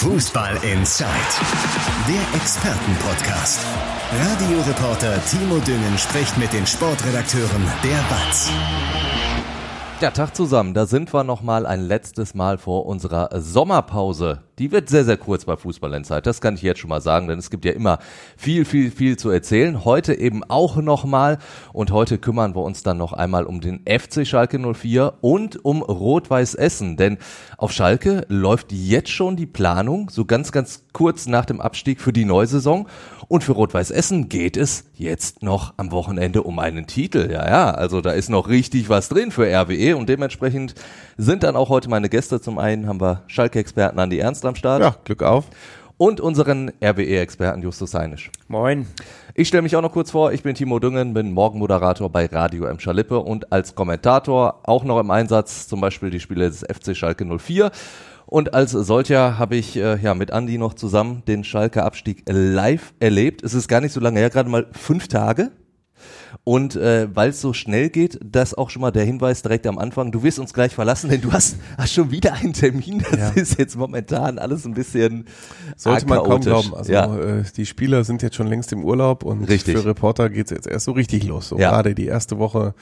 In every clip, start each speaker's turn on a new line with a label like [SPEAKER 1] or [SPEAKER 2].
[SPEAKER 1] Fußball Inside, der Expertenpodcast. Radioreporter Timo Düngen spricht mit den Sportredakteuren der BATS.
[SPEAKER 2] Ja, Tag zusammen. Da sind wir noch mal ein letztes Mal vor unserer Sommerpause. Die wird sehr, sehr kurz bei Fußball Insight. Das kann ich jetzt schon mal sagen, denn es gibt ja immer viel, viel, viel zu erzählen. Heute eben auch noch mal. Und heute kümmern wir uns dann noch einmal um den FC Schalke 04 und um Rot-Weiß Essen. Denn auf Schalke läuft jetzt schon die Planung, so ganz, ganz kurz nach dem Abstieg für die Neusaison. Und für Rot-Weiß Essen geht es jetzt noch am Wochenende um einen Titel. Ja, ja, also da ist noch richtig was drin für RWE und dementsprechend sind dann auch heute meine Gäste. Zum einen haben wir Schalke-Experten Andi Ernst am Start.
[SPEAKER 3] Ja, Glück auf.
[SPEAKER 2] Und unseren RWE-Experten Justus Heinisch.
[SPEAKER 4] Moin.
[SPEAKER 2] Ich stelle mich auch noch kurz vor. Ich bin Timo Düngen, bin Morgenmoderator bei Radio M. Schalippe und als Kommentator auch noch im Einsatz zum Beispiel die Spiele des FC Schalke 04. Und als solcher habe ich äh, ja mit Andi noch zusammen den Schalke Abstieg live erlebt. Es ist gar nicht so lange her, gerade mal fünf Tage. Und äh, weil es so schnell geht, das auch schon mal der Hinweis direkt am Anfang. Du wirst uns gleich verlassen, denn du hast, hast schon wieder einen Termin. Das
[SPEAKER 3] Ja.
[SPEAKER 2] ist jetzt momentan alles ein bisschen
[SPEAKER 3] Sollte man kaum glauben. Also
[SPEAKER 2] ja.
[SPEAKER 3] äh, die Spieler sind jetzt schon längst im Urlaub und
[SPEAKER 2] Richtig.
[SPEAKER 3] für Reporter geht's jetzt erst so richtig los. So
[SPEAKER 2] Ja.
[SPEAKER 3] gerade die erste Woche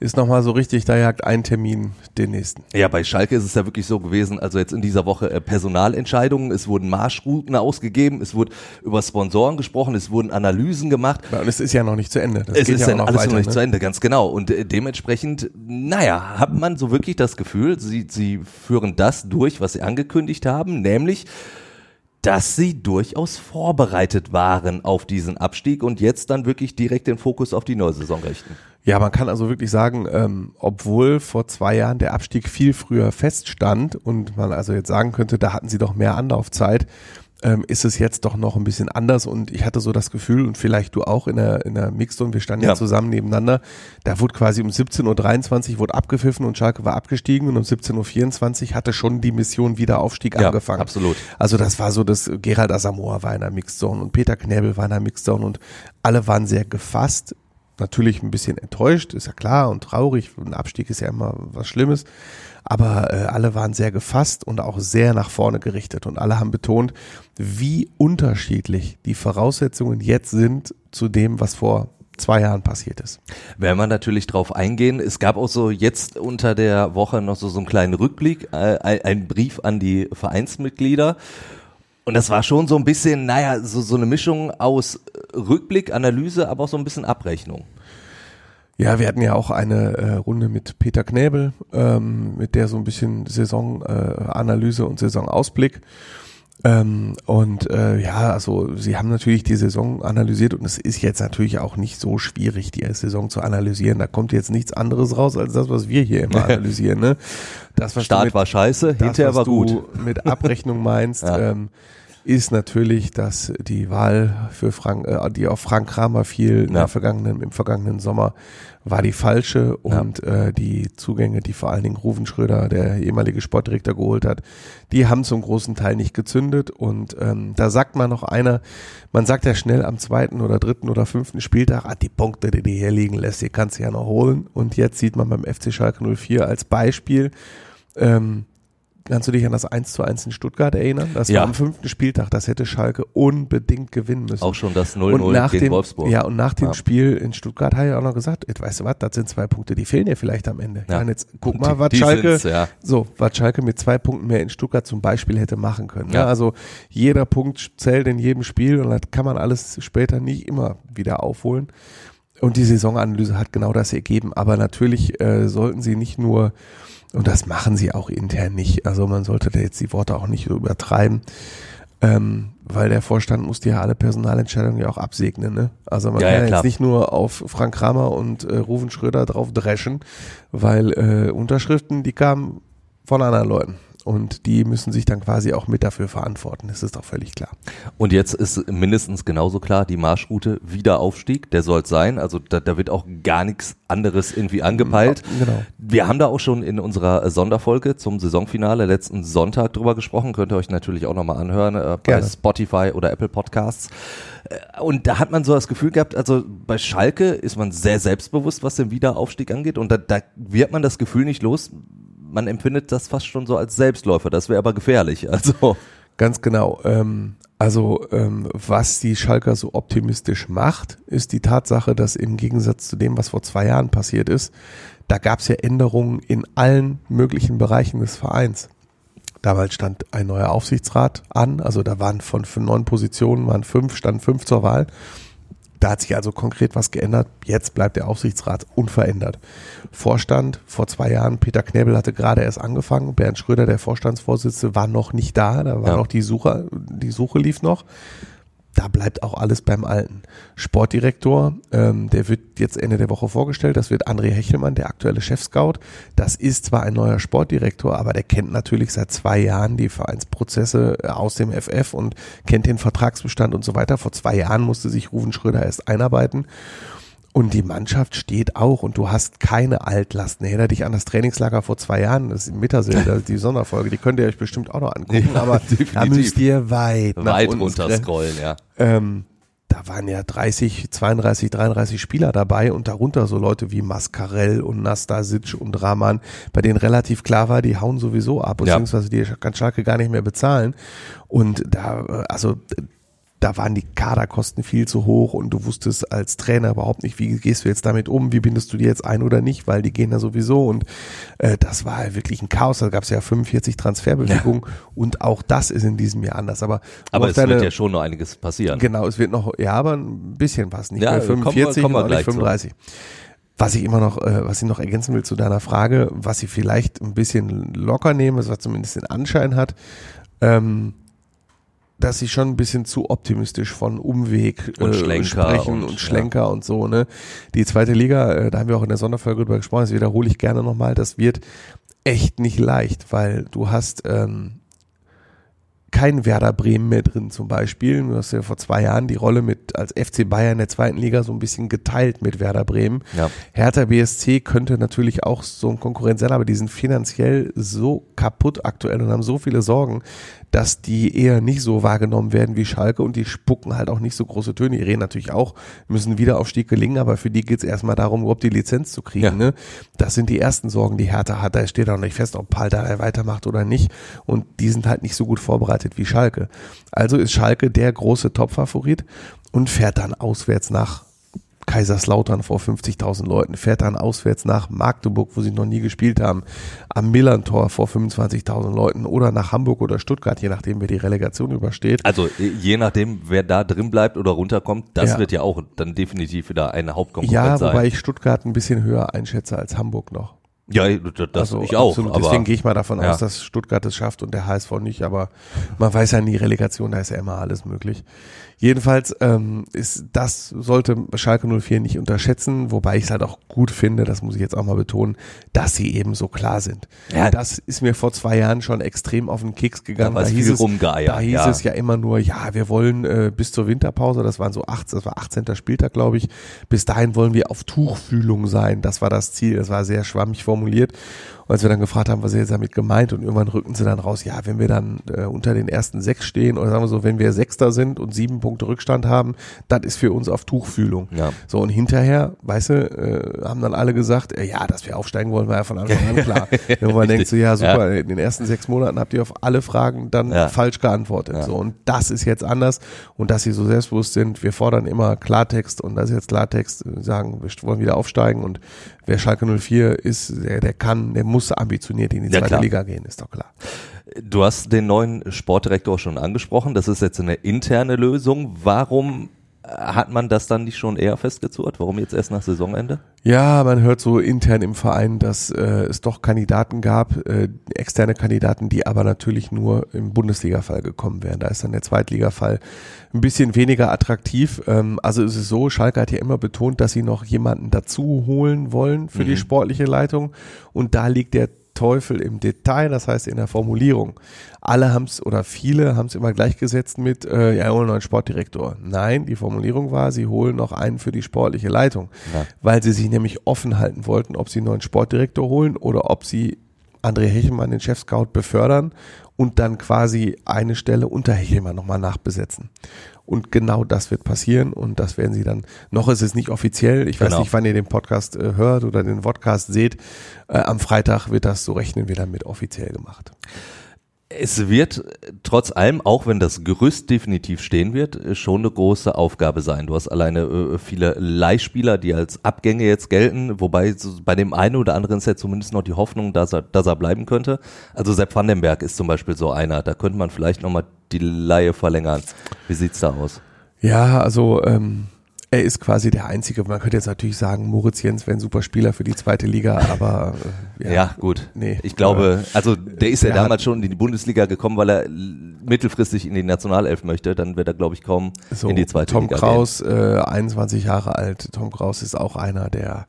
[SPEAKER 3] ist nochmal so richtig, da jagt ein Termin den nächsten.
[SPEAKER 2] Ja, bei Schalke ist es ja wirklich so gewesen, also jetzt in dieser Woche äh, Personalentscheidungen, es wurden Marschrouten ausgegeben, es wurde über Sponsoren gesprochen, es wurden Analysen gemacht.
[SPEAKER 3] Ja, Und es ist ja noch nicht zu Ende. Das
[SPEAKER 2] es ist
[SPEAKER 3] ja
[SPEAKER 2] dann alles
[SPEAKER 3] weiter,
[SPEAKER 2] noch nicht
[SPEAKER 3] ne?
[SPEAKER 2] zu Ende, ganz genau. Und äh, dementsprechend, naja, hat man so wirklich das Gefühl, sie, sie führen das durch, was sie angekündigt haben, nämlich dass sie durchaus vorbereitet waren auf diesen Abstieg und jetzt dann wirklich direkt den Fokus auf die neue Saison richten.
[SPEAKER 3] Ja, man kann also wirklich sagen, ähm, obwohl vor zwei Jahren der Abstieg viel früher feststand und man also jetzt sagen könnte, da hatten sie doch mehr Anlaufzeit, ähm, ist es jetzt doch noch ein bisschen anders und ich hatte so das Gefühl und vielleicht du auch in der, in der Mixzone, wir standen ja.
[SPEAKER 2] Ja.
[SPEAKER 3] zusammen nebeneinander, da wurde quasi um 17.23 Uhr wurde abgepfiffen und Schalke war abgestiegen und um 17.24 Uhr hatte schon die Mission Wiederaufstieg
[SPEAKER 2] Ja,
[SPEAKER 3] angefangen.
[SPEAKER 2] absolut.
[SPEAKER 3] Also das war so, dass Gerald Asamoah war in der Mixzone und Peter Knäbel war in der Mixzone und alle waren sehr gefasst. Natürlich ein bisschen enttäuscht, ist ja klar und traurig. Ein Abstieg ist ja immer was Schlimmes. Aber äh, alle waren sehr gefasst und auch sehr nach vorne gerichtet. Und alle haben betont, wie unterschiedlich die Voraussetzungen jetzt sind zu dem, was vor zwei Jahren passiert ist.
[SPEAKER 2] Werden wir natürlich drauf eingehen. Es gab auch so jetzt unter der Woche noch so, so einen kleinen Rückblick, äh, ein, ein Brief an die Vereinsmitglieder. Und das war schon so ein bisschen, naja, so, so eine Mischung aus Rückblick, Analyse, aber auch so ein bisschen Abrechnung.
[SPEAKER 3] Ja, wir hatten ja auch eine äh, Runde mit Peter Knäbel, ähm, mit der so ein bisschen Saisonanalyse äh, und Saisonausblick. Ähm, und äh, ja, also sie haben natürlich die Saison analysiert und es ist jetzt natürlich auch nicht so schwierig, die Saison zu analysieren. Da kommt jetzt nichts anderes raus als das, was wir hier immer analysieren. Ne? Das, was
[SPEAKER 2] Start
[SPEAKER 3] mit-
[SPEAKER 2] war scheiße,
[SPEAKER 3] das,
[SPEAKER 2] hinterher
[SPEAKER 3] was
[SPEAKER 2] war
[SPEAKER 3] du
[SPEAKER 2] gut.
[SPEAKER 3] mit Abrechnung meinst,
[SPEAKER 2] Ja.
[SPEAKER 3] ähm, ist natürlich, dass die Wahl für Frank, äh, die auf Frank Kramer fiel
[SPEAKER 2] Ja.
[SPEAKER 3] vergangenen, im vergangenen Sommer, war die falsche und äh, die Zugänge, die vor allen Dingen Ruven Schröder, der ehemalige Sportdirektor, geholt hat, die haben zum großen Teil nicht gezündet und ähm, da sagt man noch einer, man sagt ja schnell am zweiten oder dritten oder fünften Spieltag, ah, die Punkte, die du hier liegen lässt, die kannst du ja noch holen und jetzt sieht man beim FC Schalke 04 als Beispiel, ähm, Kannst du dich an das 1 zu 1 in Stuttgart erinnern? Das
[SPEAKER 2] Ja.
[SPEAKER 3] war am fünften Spieltag. Das hätte Schalke unbedingt gewinnen müssen.
[SPEAKER 2] Auch schon das
[SPEAKER 3] und
[SPEAKER 2] 0-0
[SPEAKER 3] nach
[SPEAKER 2] gegen
[SPEAKER 3] dem,
[SPEAKER 2] Wolfsburg.
[SPEAKER 3] Ja, und nach dem
[SPEAKER 2] Ja.
[SPEAKER 3] Spiel in Stuttgart hat er auch noch gesagt, "Ey, weißt du was, das sind zwei Punkte, die fehlen dir vielleicht am Ende.
[SPEAKER 2] Ja.
[SPEAKER 3] Und jetzt guck mal, was Schalke,
[SPEAKER 2] ja.
[SPEAKER 3] so, was Schalke mit zwei Punkten mehr in Stuttgart zum Beispiel hätte machen können.
[SPEAKER 2] Ja.
[SPEAKER 3] Ja. Also jeder Punkt zählt in jedem Spiel und das kann man alles später nicht immer wieder aufholen. Und die Saisonanalyse hat genau das ergeben. Aber natürlich äh, sollten sie nicht nur, und das machen sie auch intern nicht, also man sollte da jetzt die Worte auch nicht so übertreiben, ähm, weil der Vorstand musste ja alle Personalentscheidungen ja auch absegnen. Ne? Also man
[SPEAKER 2] Ja,
[SPEAKER 3] kann
[SPEAKER 2] ja,
[SPEAKER 3] jetzt nicht nur auf Frank Kramer und äh, Ruven Schröder drauf dreschen, weil äh, Unterschriften, die kamen von anderen Leuten. Und die müssen sich dann quasi auch mit dafür verantworten. Das ist doch völlig klar.
[SPEAKER 2] Und jetzt ist mindestens genauso klar, die Marschroute Wiederaufstieg, der soll sein. Also da, da wird auch gar nichts anderes irgendwie angepeilt.
[SPEAKER 3] Genau.
[SPEAKER 2] Wir haben da auch schon in unserer Sonderfolge zum Saisonfinale letzten Sonntag drüber gesprochen. Könnt ihr euch natürlich auch nochmal anhören äh, bei
[SPEAKER 3] Gerne.
[SPEAKER 2] Spotify oder Apple Podcasts. Äh, Und da hat man so das Gefühl gehabt, also bei Schalke ist man sehr selbstbewusst, was den Wiederaufstieg angeht. Und da, da wird man das Gefühl nicht los. Man empfindet das fast schon so als Selbstläufer. Das wäre aber gefährlich. Also
[SPEAKER 3] Ganz genau. Ähm, also ähm, was die Schalker so optimistisch macht, ist die Tatsache, dass im Gegensatz zu dem, was vor zwei Jahren passiert ist, da gab es ja Änderungen in allen möglichen Bereichen des Vereins. Damals stand ein neuer Aufsichtsrat an, also da waren von, neun Positionen waren fünf, standen fünf zur Wahl. Da hat sich also konkret was geändert. Jetzt bleibt der Aufsichtsrat unverändert. Vorstand vor zwei Jahren, Peter Knebel hatte gerade erst angefangen. Bernd Schröder, der Vorstandsvorsitzende, war noch nicht da. Da war
[SPEAKER 2] Ja.
[SPEAKER 3] noch die Suche, die Suche lief noch. Da bleibt auch alles beim Alten. Sportdirektor, ähm, der wird jetzt Ende der Woche vorgestellt. Das wird André Hechelmann, der aktuelle Chefscout. Das ist zwar ein neuer Sportdirektor, aber der kennt natürlich seit zwei Jahren die Vereinsprozesse äh, aus dem FF und kennt den Vertragsbestand und so weiter. Vor zwei Jahren musste sich Ruven Schröder erst einarbeiten. Und die Mannschaft steht auch und du hast keine Altlasten. Erinnere dich an das Trainingslager vor zwei Jahren, das ist im ist die Sonderfolge, die könnt ihr euch bestimmt auch noch angucken,
[SPEAKER 2] Ja,
[SPEAKER 3] aber da
[SPEAKER 2] definitiv.
[SPEAKER 3] müsst ihr weit,
[SPEAKER 2] Weit
[SPEAKER 3] unten
[SPEAKER 2] runter
[SPEAKER 3] scrollen.
[SPEAKER 2] scrollen, ja.
[SPEAKER 3] Ähm, da waren ja 30, 32, 33 Spieler dabei und darunter so Leute wie Mascarell und Nastasic und Rahman, bei denen relativ klar war, die hauen sowieso ab,
[SPEAKER 2] Ja.
[SPEAKER 3] beziehungsweise die kann Schalke gar nicht mehr bezahlen. Und da, äh, also da waren die Kaderkosten viel zu hoch und du wusstest als Trainer überhaupt nicht, wie gehst du jetzt damit um, wie bindest du die jetzt ein oder nicht, weil die gehen ja sowieso und äh, das war wirklich ein Chaos, da gab es ja 45 Transferbewegungen und auch das ist in diesem Jahr anders. Aber,
[SPEAKER 2] Aber es
[SPEAKER 3] deine-
[SPEAKER 2] wird ja schon noch einiges passieren.
[SPEAKER 3] Genau, es wird noch, ja, aber ein bisschen was, nicht
[SPEAKER 2] Ja,
[SPEAKER 3] mehr
[SPEAKER 2] kommen wir-
[SPEAKER 3] 45
[SPEAKER 2] kommen wir
[SPEAKER 3] und auch nicht
[SPEAKER 2] gleich zu.
[SPEAKER 3] 35. Was ich immer noch, äh, was ich noch ergänzen will zu deiner Frage, was ich vielleicht ein bisschen locker nehme, was zumindest den Anschein hat, ähm, dass sie schon ein bisschen zu optimistisch von Umweg
[SPEAKER 2] Und
[SPEAKER 3] äh,
[SPEAKER 2] Schlenker
[SPEAKER 3] sprechen
[SPEAKER 2] und-
[SPEAKER 3] und, Schlenker und so, ne? Die zweite Liga, äh, da haben wir auch in der Sonderfolge drüber gesprochen, das wiederhole ich gerne nochmal, das wird echt nicht leicht, weil du hast ähm, kein Werder Bremen mehr drin zum Beispiel. Du hast ja vor zwei Jahren die Rolle mit als FC Bayern in der zweiten Liga so ein bisschen geteilt mit Werder Bremen.
[SPEAKER 2] Ja.
[SPEAKER 3] Hertha BSC könnte natürlich auch so ein Konkurrent sein, aber die sind finanziell so kaputt aktuell und haben so viele Sorgen, dass die eher nicht so wahrgenommen werden wie Schalke und die spucken halt auch nicht so große Töne. Die reden natürlich auch, müssen Wiederaufstieg gelingen, aber für die geht's erstmal darum, überhaupt die Lizenz zu kriegen.
[SPEAKER 2] Ja.
[SPEAKER 3] Ne? Das sind die ersten Sorgen, die Hertha hat. Da steht auch nicht fest, ob Paul da weitermacht oder nicht. Und die sind halt nicht so gut vorbereitet wie Schalke. Also ist Schalke der große Topfavorit und fährt dann auswärts nach Kaiserslautern vor 50.000 Leuten, fährt dann auswärts nach Magdeburg, wo sie noch nie gespielt haben, am Millantor vor 25.000 Leuten oder nach Hamburg oder Stuttgart, je nachdem, wer die Relegation übersteht.
[SPEAKER 2] Also äh, je nachdem, wer da drin bleibt oder runterkommt, das
[SPEAKER 3] Ja.
[SPEAKER 2] wird ja auch dann definitiv wieder eine Hauptkonkurrenz
[SPEAKER 3] Ja,
[SPEAKER 2] sein.
[SPEAKER 3] wobei ich Stuttgart ein bisschen höher einschätze als Hamburg noch.
[SPEAKER 2] ja, das
[SPEAKER 3] Also
[SPEAKER 2] ich auch.
[SPEAKER 3] absolut. Deswegen gehe ich mal davon
[SPEAKER 2] Ja.
[SPEAKER 3] aus, dass Stuttgart es schafft und der HSV nicht, aber man weiß ja nie, Relegation, da ist ja immer alles möglich. Jedenfalls ähm, ist das sollte Schalke 04 nicht unterschätzen, wobei ich es halt auch gut finde, das muss ich jetzt auch mal betonen, dass sie eben so klar sind.
[SPEAKER 2] Ja.
[SPEAKER 3] Das ist mir vor zwei Jahren schon extrem auf den Keks gegangen.
[SPEAKER 2] Da es
[SPEAKER 3] hieß es, da hieß
[SPEAKER 2] ja.
[SPEAKER 3] es ja immer nur, ja, wir wollen äh, bis zur Winterpause, das waren so 18, das war 18. Spieltag, glaube ich, bis dahin wollen wir auf Tuchfühlung sein. Das war das Ziel. Das war sehr schwammig formuliert. Und als wir dann gefragt haben, was er jetzt damit gemeint, und irgendwann rückten sie dann raus, ja, wenn wir dann äh, unter den ersten sechs stehen, oder sagen wir so, wenn wir Sechster sind und sieben Punkte Rückstand haben, das ist für uns auf Tuchfühlung.
[SPEAKER 2] Ja.
[SPEAKER 3] So, und hinterher, weißt du, äh, haben dann alle gesagt, äh, ja, dass wir aufsteigen wollen, war ja von Anfang an klar. Wenn man denkt so, ja, super, in den ersten sechs Monaten habt ihr auf alle Fragen dann
[SPEAKER 2] Ja.
[SPEAKER 3] falsch geantwortet.
[SPEAKER 2] Ja.
[SPEAKER 3] So, und das ist jetzt anders. Und dass sie so selbstbewusst sind, wir fordern immer Klartext und das ist jetzt Klartext, äh, sagen, wir wollen wieder aufsteigen und wer Schalke 04 ist, der, der kann, der muss ambitioniert in die
[SPEAKER 2] Ja,
[SPEAKER 3] zweite
[SPEAKER 2] klar.
[SPEAKER 3] Liga gehen, ist doch klar.
[SPEAKER 2] Du hast den neuen Sportdirektor schon angesprochen. Das ist jetzt eine interne Lösung. Warum hat man das dann nicht schon eher festgezurrt? Warum jetzt erst nach Saisonende?
[SPEAKER 3] Ja, man hört so intern im Verein, dass äh, es doch Kandidaten gab, äh, externe Kandidaten, die aber natürlich nur im Bundesliga-Fall gekommen wären. Da ist dann der Zweitliga-Fall ein bisschen weniger attraktiv. Ähm, also es ist so, Schalke hat ja immer betont, dass sie noch jemanden dazu holen wollen für die sportliche Leitung. Und da liegt der Teufel im Detail, das heißt in der Formulierung. Alle haben es oder viele haben es immer gleichgesetzt mit, äh, ja, holen einen Sportdirektor. Nein, die Formulierung war, sie holen noch einen für die sportliche Leitung,
[SPEAKER 2] Ja.
[SPEAKER 3] weil sie sich nämlich offen halten wollten, ob sie einen neuen Sportdirektor holen oder ob sie André Hechelmann, den Chefscout, befördern und dann quasi eine Stelle unter Hechelmann nochmal nachbesetzen. Und genau das wird passieren und das werden sie dann, noch ist es nicht offiziell, ich weiß
[SPEAKER 2] Genau.
[SPEAKER 3] nicht, wann ihr den Podcast äh, hört oder den Podcast seht, äh, am Freitag wird das, so rechnen wir damit offiziell gemacht.
[SPEAKER 2] Es wird trotz allem, auch wenn das Gerüst definitiv stehen wird, schon eine große Aufgabe sein. Du hast alleine äh, viele Leihspieler, die als Abgänge jetzt gelten, wobei bei dem einen oder anderen ist ja zumindest noch die Hoffnung, dass er, dass er bleiben könnte. Also Sepp Vandenberg ist zum Beispiel so einer, da könnte man vielleicht nochmal die Laie verlängern. Wie sieht's da aus?
[SPEAKER 3] Ja, also ähm, er ist quasi der Einzige. Man könnte jetzt natürlich sagen, Moritz Jens wäre ein super Spieler für die zweite Liga, aber
[SPEAKER 2] äh, ja, ja, gut. Nee, ich glaube, also der ist ja damals schon in die Bundesliga gekommen, weil er mittelfristig in die Nationalelf möchte. Dann wird er, glaube ich, kaum so, in die zweite
[SPEAKER 3] Tom
[SPEAKER 2] Liga
[SPEAKER 3] Kraus, gehen. Äh, 21 Jahre alt. Tom Kraus ist auch einer, der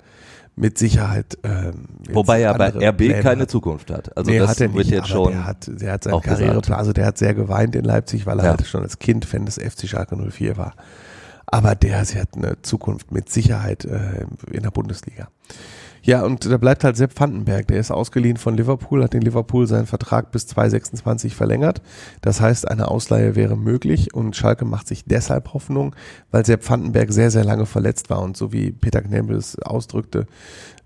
[SPEAKER 3] mit Sicherheit. Ähm,
[SPEAKER 2] Wobei er bei RB Pläne keine hat. Zukunft hat. Also
[SPEAKER 3] nee,
[SPEAKER 2] das
[SPEAKER 3] hat er nicht,
[SPEAKER 2] jetzt schon.
[SPEAKER 3] Der hat, der hat seine Karriereplan, also der hat sehr geweint in Leipzig, weil er ja. halt schon als Kind Fan des FC Schalke 04 war. Aber der, sie hat eine Zukunft mit Sicherheit äh, in der Bundesliga. Ja, und da bleibt halt Sepp Vandenberg. Der ist ausgeliehen von Liverpool, hat in Liverpool seinen Vertrag bis 2026 verlängert. Das heißt, eine Ausleihe wäre möglich und Schalke macht sich deshalb Hoffnung, weil Sepp Vandenberg sehr, sehr lange verletzt war und so wie Peter Knebel es ausdrückte,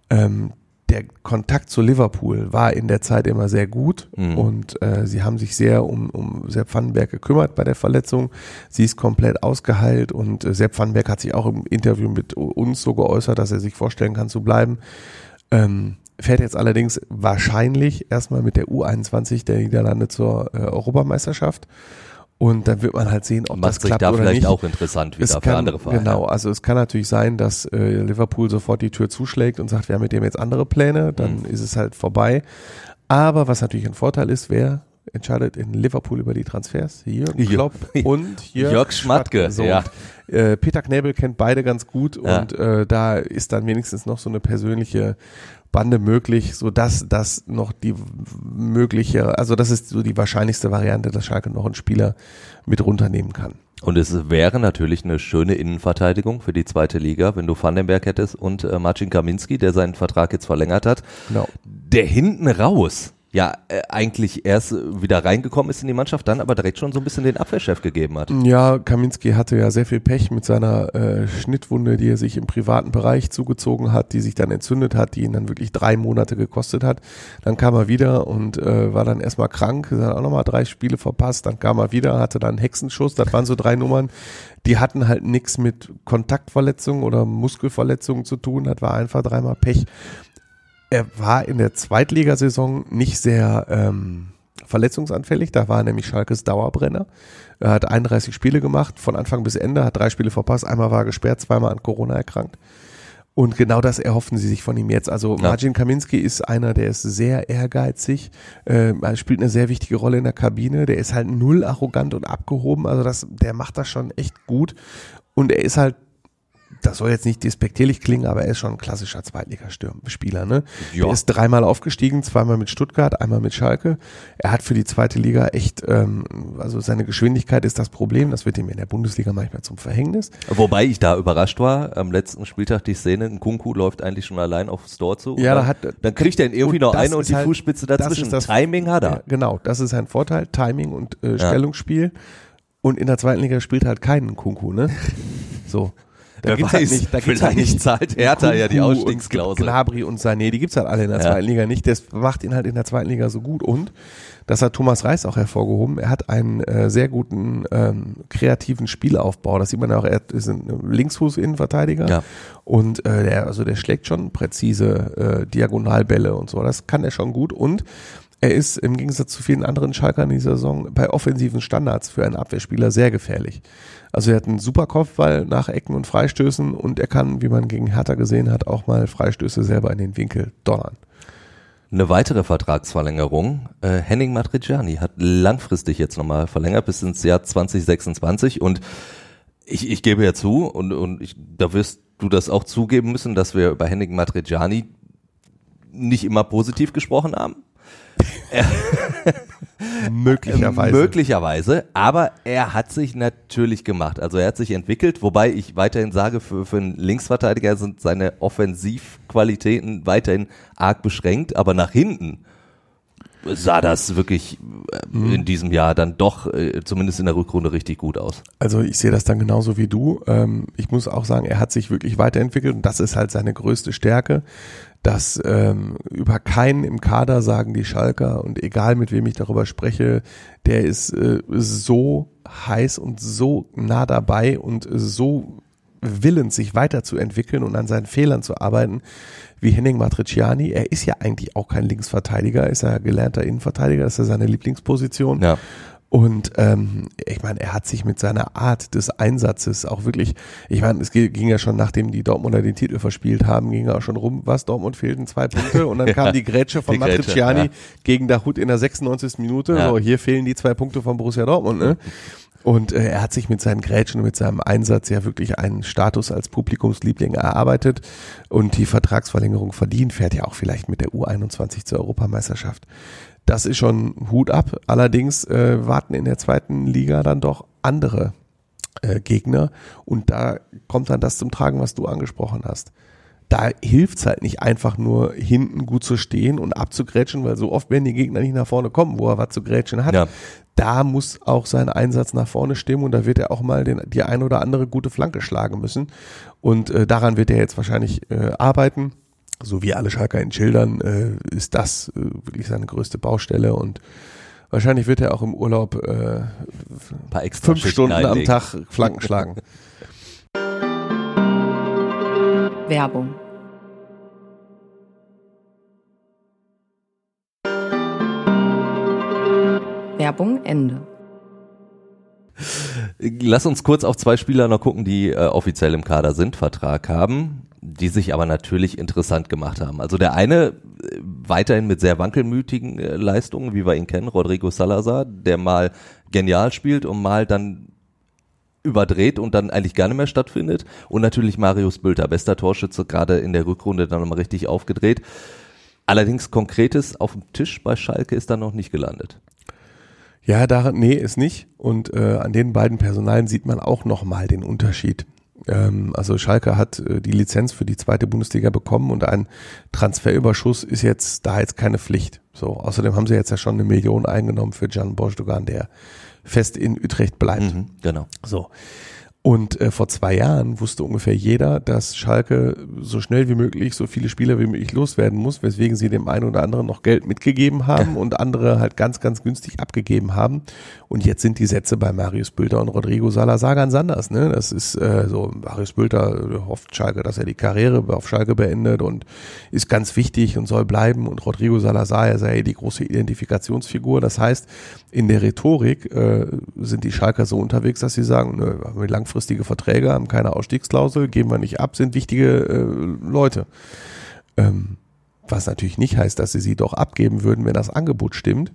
[SPEAKER 3] ähm, der Kontakt zu Liverpool war in der Zeit immer sehr gut mhm. und äh, sie haben sich sehr um, um Sepp Vandenberg gekümmert bei der Verletzung. Sie ist komplett ausgeheilt und äh, Sepp Vandenberg hat sich auch im Interview mit uns so geäußert, dass er sich vorstellen kann zu bleiben. Ähm, fährt jetzt allerdings wahrscheinlich erstmal mit der U21 der Niederlande zur äh, Europameisterschaft. Und dann wird man halt sehen, ob Macht das klappt
[SPEAKER 2] da
[SPEAKER 3] oder
[SPEAKER 2] vielleicht
[SPEAKER 3] nicht.
[SPEAKER 2] auch interessant wieder
[SPEAKER 3] es
[SPEAKER 2] für
[SPEAKER 3] kann,
[SPEAKER 2] andere Vereine.
[SPEAKER 3] Genau, also es kann natürlich sein, dass äh, Liverpool sofort die Tür zuschlägt und sagt, wir haben mit dem jetzt andere Pläne, dann mhm. ist es halt vorbei. Aber was natürlich ein Vorteil ist, wer entscheidet in Liverpool über die Transfers? Jürgen Klopp und Jörg, Jörg Schmatke. So, ja. äh, Peter Knebel kennt beide ganz gut ja. und äh, da ist dann wenigstens noch so eine persönliche Bande möglich, so dass das noch die mögliche, also das ist so die wahrscheinlichste Variante, dass Schalke noch einen Spieler mit runternehmen kann.
[SPEAKER 2] Und es wäre natürlich eine schöne Innenverteidigung für die zweite Liga, wenn du Vandenberg hättest und äh, Marcin Kaminski, der seinen Vertrag jetzt verlängert hat. Genau. Der hinten raus ja äh, eigentlich erst wieder reingekommen ist in die Mannschaft, dann aber direkt schon so ein bisschen den Abwehrchef gegeben hat.
[SPEAKER 3] Ja, Kaminski hatte ja sehr viel Pech mit seiner äh, Schnittwunde, die er sich im privaten Bereich zugezogen hat, die sich dann entzündet hat, die ihn dann wirklich drei Monate gekostet hat. Dann kam er wieder und äh, war dann erstmal krank, hat auch nochmal drei Spiele verpasst, dann kam er wieder, hatte dann einen Hexenschuss, das waren so drei Nummern, die hatten halt nichts mit Kontaktverletzungen oder Muskelverletzungen zu tun, das war einfach dreimal Pech er war in der Zweitligasaison nicht sehr ähm, verletzungsanfällig. Da war nämlich Schalkes Dauerbrenner. Er hat 31 Spiele gemacht, von Anfang bis Ende, hat drei Spiele verpasst. Einmal war er gesperrt, zweimal an Corona erkrankt. Und genau das erhoffen sie sich von ihm jetzt. Also ja. Marcin Kaminski ist einer, der ist sehr ehrgeizig, äh, spielt eine sehr wichtige Rolle in der Kabine. Der ist halt null arrogant und abgehoben. Also das, der macht das schon echt gut. Und er ist halt das soll jetzt nicht despektierlich klingen, aber er ist schon ein klassischer Zweitligaspieler. Ne? Ja. Er ist dreimal aufgestiegen, zweimal mit Stuttgart, einmal mit Schalke. Er hat für die zweite Liga echt, ähm, also seine Geschwindigkeit ist das Problem. Das wird ihm in der Bundesliga manchmal zum Verhängnis.
[SPEAKER 2] Wobei ich da überrascht war, am letzten Spieltag die Szene, ein Kunku läuft eigentlich schon allein aufs Tor zu.
[SPEAKER 3] Ja, da hat,
[SPEAKER 2] dann kriegt er ihn irgendwie noch eine und die halt, Fußspitze dazwischen.
[SPEAKER 3] Das
[SPEAKER 2] das, Timing hat er. Ja,
[SPEAKER 3] genau, das ist sein Vorteil, Timing und äh, Stellungsspiel. Und in der zweiten Liga spielt halt keinen Kunku, ne? So.
[SPEAKER 2] Da gibt's halt nicht, da gibt's halt nicht zahlt Hertha ja die Ausstiegsklausel.
[SPEAKER 3] Gnabry und Sané, die gibt's halt alle in der ja. zweiten Liga nicht. Das macht ihn halt in der zweiten Liga so gut und das hat Thomas Reis auch hervorgehoben. Er hat einen äh, sehr guten ähm, kreativen Spielaufbau. Das sieht man ja auch. Er ist ein Linksfuß-Innenverteidiger ja. und äh, der also der schlägt schon präzise äh, Diagonalbälle und so. Das kann er schon gut und er ist im Gegensatz zu vielen anderen Schalkern in dieser Saison bei offensiven Standards für einen Abwehrspieler sehr gefährlich. Also er hat einen super Kopfball nach Ecken und Freistößen und er kann, wie man gegen Hertha gesehen hat, auch mal Freistöße selber in den Winkel donnern.
[SPEAKER 2] Eine weitere Vertragsverlängerung. Äh, Henning Matriciani hat langfristig jetzt nochmal verlängert bis ins Jahr 2026 und ich, ich gebe ja zu und, und ich, da wirst du das auch zugeben müssen, dass wir über Henning Matriciani nicht immer positiv gesprochen haben.
[SPEAKER 3] möglicherweise.
[SPEAKER 2] möglicherweise, aber er hat sich natürlich gemacht. Also er hat sich entwickelt, wobei ich weiterhin sage, für, für einen Linksverteidiger sind seine Offensivqualitäten weiterhin arg beschränkt, aber nach hinten sah das wirklich mhm. in diesem Jahr dann doch äh, zumindest in der Rückrunde richtig gut aus.
[SPEAKER 3] Also ich sehe das dann genauso wie du. Ähm, ich muss auch sagen, er hat sich wirklich weiterentwickelt und das ist halt seine größte Stärke dass ähm, über keinen im Kader sagen die Schalker und egal mit wem ich darüber spreche, der ist äh, so heiß und so nah dabei und so willens, sich weiterzuentwickeln und an seinen Fehlern zu arbeiten, wie Henning Matriciani. Er ist ja eigentlich auch kein Linksverteidiger, ist ja gelernter Innenverteidiger, das ist ja seine Lieblingsposition. Ja. Und ähm, ich meine, er hat sich mit seiner Art des Einsatzes auch wirklich, ich meine, es ging ja schon, nachdem die Dortmunder den Titel verspielt haben, ging er auch schon rum, was, Dortmund fehlten zwei Punkte und dann ja, kam die Grätsche von die Matriciani ja. gegen Dahut in der 96. Minute. Ja. So, hier fehlen die zwei Punkte von Borussia Dortmund. Ne? Und äh, er hat sich mit seinen Grätschen und mit seinem Einsatz ja wirklich einen Status als Publikumsliebling erarbeitet und die Vertragsverlängerung verdient, fährt ja auch vielleicht mit der U21 zur Europameisterschaft. Das ist schon Hut ab. Allerdings äh, warten in der zweiten Liga dann doch andere äh, Gegner. Und da kommt dann das zum Tragen, was du angesprochen hast. Da hilft es halt nicht einfach nur hinten gut zu stehen und abzugrätschen, weil so oft werden die Gegner nicht nach vorne kommen, wo er was zu grätschen hat. Ja. Da muss auch sein Einsatz nach vorne stimmen und da wird er auch mal den, die ein oder andere gute Flanke schlagen müssen. Und äh, daran wird er jetzt wahrscheinlich äh, arbeiten so wie alle Schalker in Schildern, äh, ist das äh, wirklich seine größte Baustelle und wahrscheinlich wird er auch im Urlaub äh, fünf Stunden einlegen. am Tag Flanken schlagen.
[SPEAKER 4] Werbung Werbung Ende.
[SPEAKER 2] Lass uns kurz auf zwei Spieler noch gucken, die äh, offiziell im Kader sind, Vertrag haben die sich aber natürlich interessant gemacht haben. Also der eine äh, weiterhin mit sehr wankelmütigen äh, Leistungen, wie wir ihn kennen, Rodrigo Salazar, der mal genial spielt und mal dann überdreht und dann eigentlich gar nicht mehr stattfindet. Und natürlich Marius Bülter, bester Torschütze, gerade in der Rückrunde dann nochmal richtig aufgedreht. Allerdings Konkretes auf dem Tisch bei Schalke ist da noch nicht gelandet.
[SPEAKER 3] Ja, da, nee, ist nicht. Und äh, an den beiden Personalen sieht man auch nochmal den Unterschied. Ähm, also Schalke hat äh, die Lizenz für die zweite Bundesliga bekommen und ein Transferüberschuss ist jetzt da jetzt keine Pflicht. So, außerdem haben sie jetzt ja schon eine Million eingenommen für Jan Bojdogan, der fest in Utrecht bleibt. Mhm,
[SPEAKER 2] genau.
[SPEAKER 3] So. Und äh, vor zwei Jahren wusste ungefähr jeder, dass Schalke so schnell wie möglich so viele Spieler wie möglich loswerden muss, weswegen sie dem einen oder anderen noch Geld mitgegeben haben und andere halt ganz, ganz günstig abgegeben haben. Und jetzt sind die Sätze bei Marius Bülter und Rodrigo Salazar ganz anders. Ne? Das ist äh, so, Marius Bülter hofft Schalke, dass er die Karriere auf Schalke beendet und ist ganz wichtig und soll bleiben. Und Rodrigo Salazar, er sei die große Identifikationsfigur. Das heißt, in der Rhetorik äh, sind die Schalker so unterwegs, dass sie sagen, nö, haben wir lang langfristige Verträge, haben keine Ausstiegsklausel, geben wir nicht ab, sind wichtige äh, Leute. Ähm, was natürlich nicht heißt, dass sie sie doch abgeben würden, wenn das Angebot stimmt.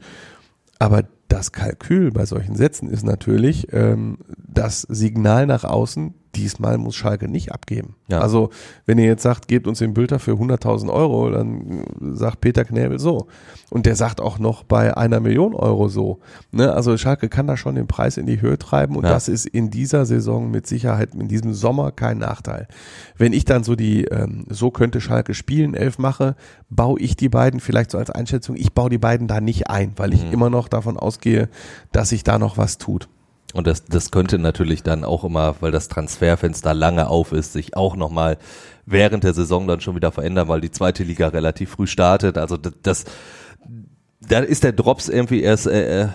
[SPEAKER 3] Aber das Kalkül bei solchen Sätzen ist natürlich ähm, das Signal nach außen, diesmal muss Schalke nicht abgeben. Ja. Also wenn ihr jetzt sagt, gebt uns den Bülter für 100.000 Euro, dann sagt Peter Knäbel so. Und der sagt auch noch bei einer Million Euro so. Ne? Also Schalke kann da schon den Preis in die Höhe treiben und ja. das ist in dieser Saison mit Sicherheit in diesem Sommer kein Nachteil. Wenn ich dann so die, ähm, so könnte Schalke spielen, elf mache, baue ich die beiden vielleicht so als Einschätzung, ich baue die beiden da nicht ein, weil ich mhm. immer noch davon ausgehe, dass sich da noch was tut.
[SPEAKER 2] Und das, das könnte natürlich dann auch immer, weil das Transferfenster lange auf ist, sich auch nochmal während der Saison dann schon wieder verändern, weil die zweite Liga relativ früh startet. Also das, das da ist der Drops irgendwie erst äh, äh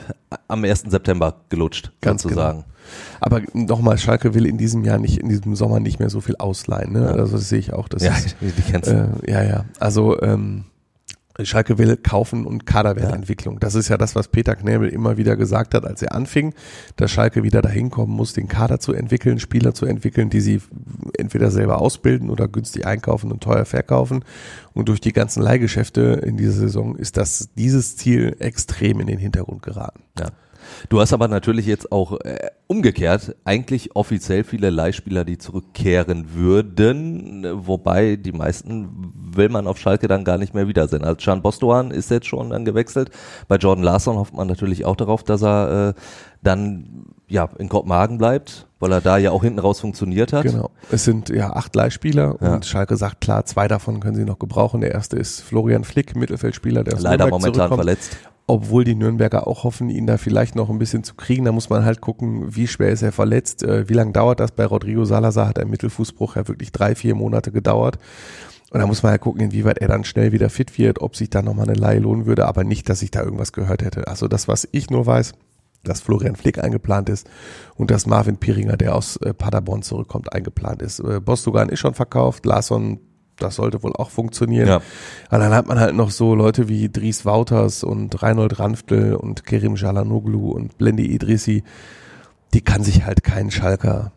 [SPEAKER 2] am 1. September gelutscht,
[SPEAKER 3] Ganz sozusagen. Genau. Aber nochmal, Schalke will in diesem Jahr nicht, in diesem Sommer nicht mehr so viel ausleihen. Ne? Also das sehe ich auch. Das
[SPEAKER 2] ja,
[SPEAKER 3] ist,
[SPEAKER 2] die
[SPEAKER 3] äh, ja, ja. Also ähm, Schalke will kaufen und Kaderwertentwicklung. Das ist ja das, was Peter Knäbel immer wieder gesagt hat, als er anfing, dass Schalke wieder dahin kommen muss, den Kader zu entwickeln, Spieler zu entwickeln, die sie entweder selber ausbilden oder günstig einkaufen und teuer verkaufen. Und durch die ganzen Leihgeschäfte in dieser Saison ist das, dieses Ziel extrem in den Hintergrund geraten.
[SPEAKER 2] Ja. Du hast aber natürlich jetzt auch äh, umgekehrt eigentlich offiziell viele Leihspieler, die zurückkehren würden, wobei die meisten will man auf Schalke dann gar nicht mehr wiedersehen. Also Can Bostoan ist jetzt schon dann gewechselt. Bei Jordan Larsson hofft man natürlich auch darauf, dass er äh, dann ja in Kopenhagen bleibt, weil er da ja auch hinten raus funktioniert hat.
[SPEAKER 3] Genau. Es sind ja acht Leihspieler ja. und Schalke sagt klar, zwei davon können sie noch gebrauchen. Der erste ist Florian Flick, Mittelfeldspieler, der
[SPEAKER 2] leider momentan verletzt
[SPEAKER 3] obwohl die Nürnberger auch hoffen, ihn da vielleicht noch ein bisschen zu kriegen. Da muss man halt gucken, wie schwer ist er verletzt, äh, wie lange dauert das. Bei Rodrigo Salazar hat ein Mittelfußbruch ja wirklich drei, vier Monate gedauert. Und da muss man halt gucken, inwieweit er dann schnell wieder fit wird, ob sich da nochmal eine Leihe lohnen würde, aber nicht, dass ich da irgendwas gehört hätte. Also das, was ich nur weiß, dass Florian Flick eingeplant ist und dass Marvin Piringer, der aus äh, Paderborn zurückkommt, eingeplant ist. Äh, Bostogan ist schon verkauft, Larsson das sollte wohl auch funktionieren. Ja. Aber dann hat man halt noch so Leute wie Dries Wouters und Reinhold Ranftl und Kerim Jalanoglu und Blendi Idrissi. Die kann sich halt kein Schalker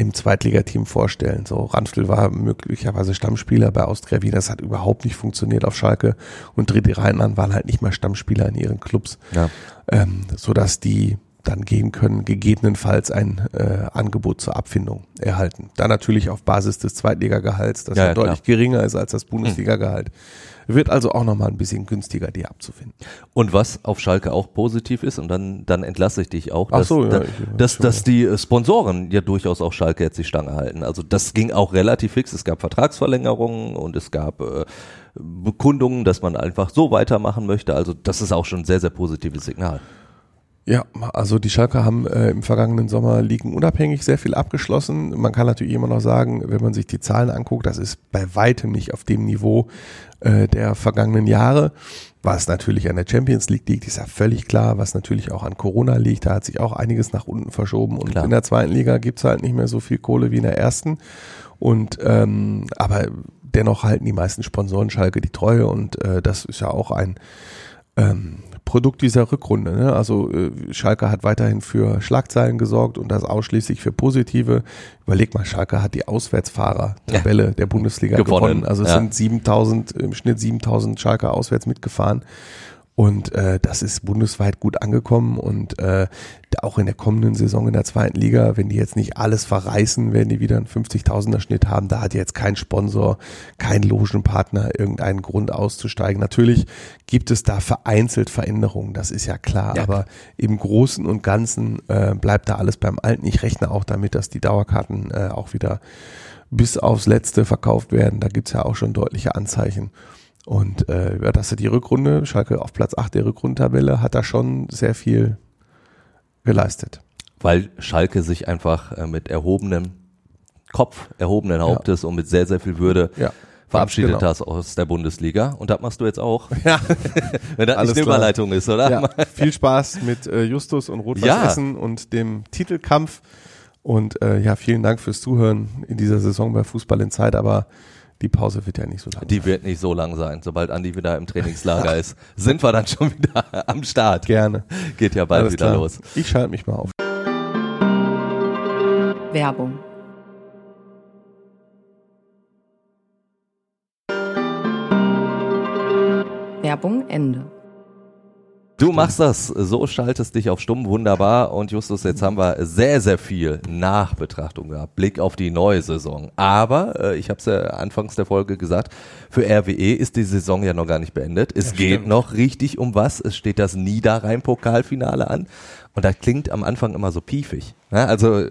[SPEAKER 3] im Zweitligateam vorstellen. So, Ranftl war möglicherweise Stammspieler bei Austria Wien. Das hat überhaupt nicht funktioniert auf Schalke. Und Dritte Rheinland waren halt nicht mehr Stammspieler in ihren Clubs. Ja. Ähm, so dass die dann gehen können, gegebenenfalls ein äh, Angebot zur Abfindung erhalten. Dann natürlich auf Basis des Zweitligagehalts, das ja, ja deutlich geringer ist als das Bundesligagehalt. Hm. Wird also auch nochmal ein bisschen günstiger, die abzufinden.
[SPEAKER 2] Und was auf Schalke auch positiv ist, und dann, dann entlasse ich dich auch, dass, so, ja, dass, dass die äh, Sponsoren ja durchaus auch Schalke jetzt die Stange halten. Also das ging auch relativ fix. Es gab Vertragsverlängerungen und es gab äh, Bekundungen, dass man einfach so weitermachen möchte. Also das ist auch schon ein sehr, sehr positives Signal.
[SPEAKER 3] Ja, also die Schalker haben äh, im vergangenen Sommer liegen unabhängig sehr viel abgeschlossen. Man kann natürlich immer noch sagen, wenn man sich die Zahlen anguckt, das ist bei weitem nicht auf dem Niveau äh, der vergangenen Jahre. Was natürlich an der Champions League liegt, ist ja völlig klar. Was natürlich auch an Corona liegt, da hat sich auch einiges nach unten verschoben. Und klar. in der zweiten Liga gibt's halt nicht mehr so viel Kohle wie in der ersten. Und ähm, aber dennoch halten die meisten Sponsoren Schalke die Treue und äh, das ist ja auch ein ähm, Produkt dieser Rückrunde. Ne? Also äh, Schalke hat weiterhin für Schlagzeilen gesorgt und das ausschließlich für positive. Überleg mal, Schalke hat die Auswärtsfahrer-Tabelle ja. der Bundesliga gewonnen. gewonnen. Also es ja. sind 7000, im Schnitt 7000 Schalke auswärts mitgefahren. Und äh, das ist bundesweit gut angekommen und äh, auch in der kommenden Saison in der zweiten Liga, wenn die jetzt nicht alles verreißen, werden die wieder einen 50.000er Schnitt haben. Da hat jetzt kein Sponsor, kein Logenpartner irgendeinen Grund auszusteigen. Natürlich gibt es da vereinzelt Veränderungen, das ist ja klar, ja. aber im Großen und Ganzen äh, bleibt da alles beim Alten. Ich rechne auch damit, dass die Dauerkarten äh, auch wieder bis aufs Letzte verkauft werden. Da gibt's ja auch schon deutliche Anzeichen. Und äh, ja, dass er die Rückrunde, Schalke auf Platz 8 der Rückrundentabelle, hat er schon sehr viel geleistet.
[SPEAKER 2] Weil Schalke sich einfach äh, mit erhobenem Kopf, erhobenen Hauptes ja. und mit sehr, sehr viel Würde ja, verabschiedet genau. hast aus der Bundesliga. Und das machst du jetzt auch. Ja. Wenn das Alles nicht eine Überleitung ist, oder? Ja.
[SPEAKER 3] Viel Spaß mit äh, Justus und Rot-Weiß ja. Essen und dem Titelkampf. Und äh, ja, vielen Dank fürs Zuhören in dieser Saison bei Fußball in Zeit. Aber die Pause wird ja nicht so lang.
[SPEAKER 2] Die sein. wird nicht so lang sein. Sobald Andi wieder im Trainingslager ist, sind wir dann schon wieder am Start.
[SPEAKER 3] Gerne.
[SPEAKER 2] Geht ja bald Alles wieder klar. los.
[SPEAKER 3] Ich schalte mich mal auf.
[SPEAKER 4] Werbung. Werbung Ende.
[SPEAKER 2] Du machst das, so schaltest dich auf stumm, wunderbar. Und Justus, jetzt haben wir sehr, sehr viel Nachbetrachtung gehabt, Blick auf die neue Saison. Aber, äh, ich habe es ja anfangs der Folge gesagt, für RWE ist die Saison ja noch gar nicht beendet. Es ja, geht stimmt. noch richtig um was. Es steht das Niederrhein-Pokalfinale an. Und das klingt am Anfang immer so piefig. Ne? Also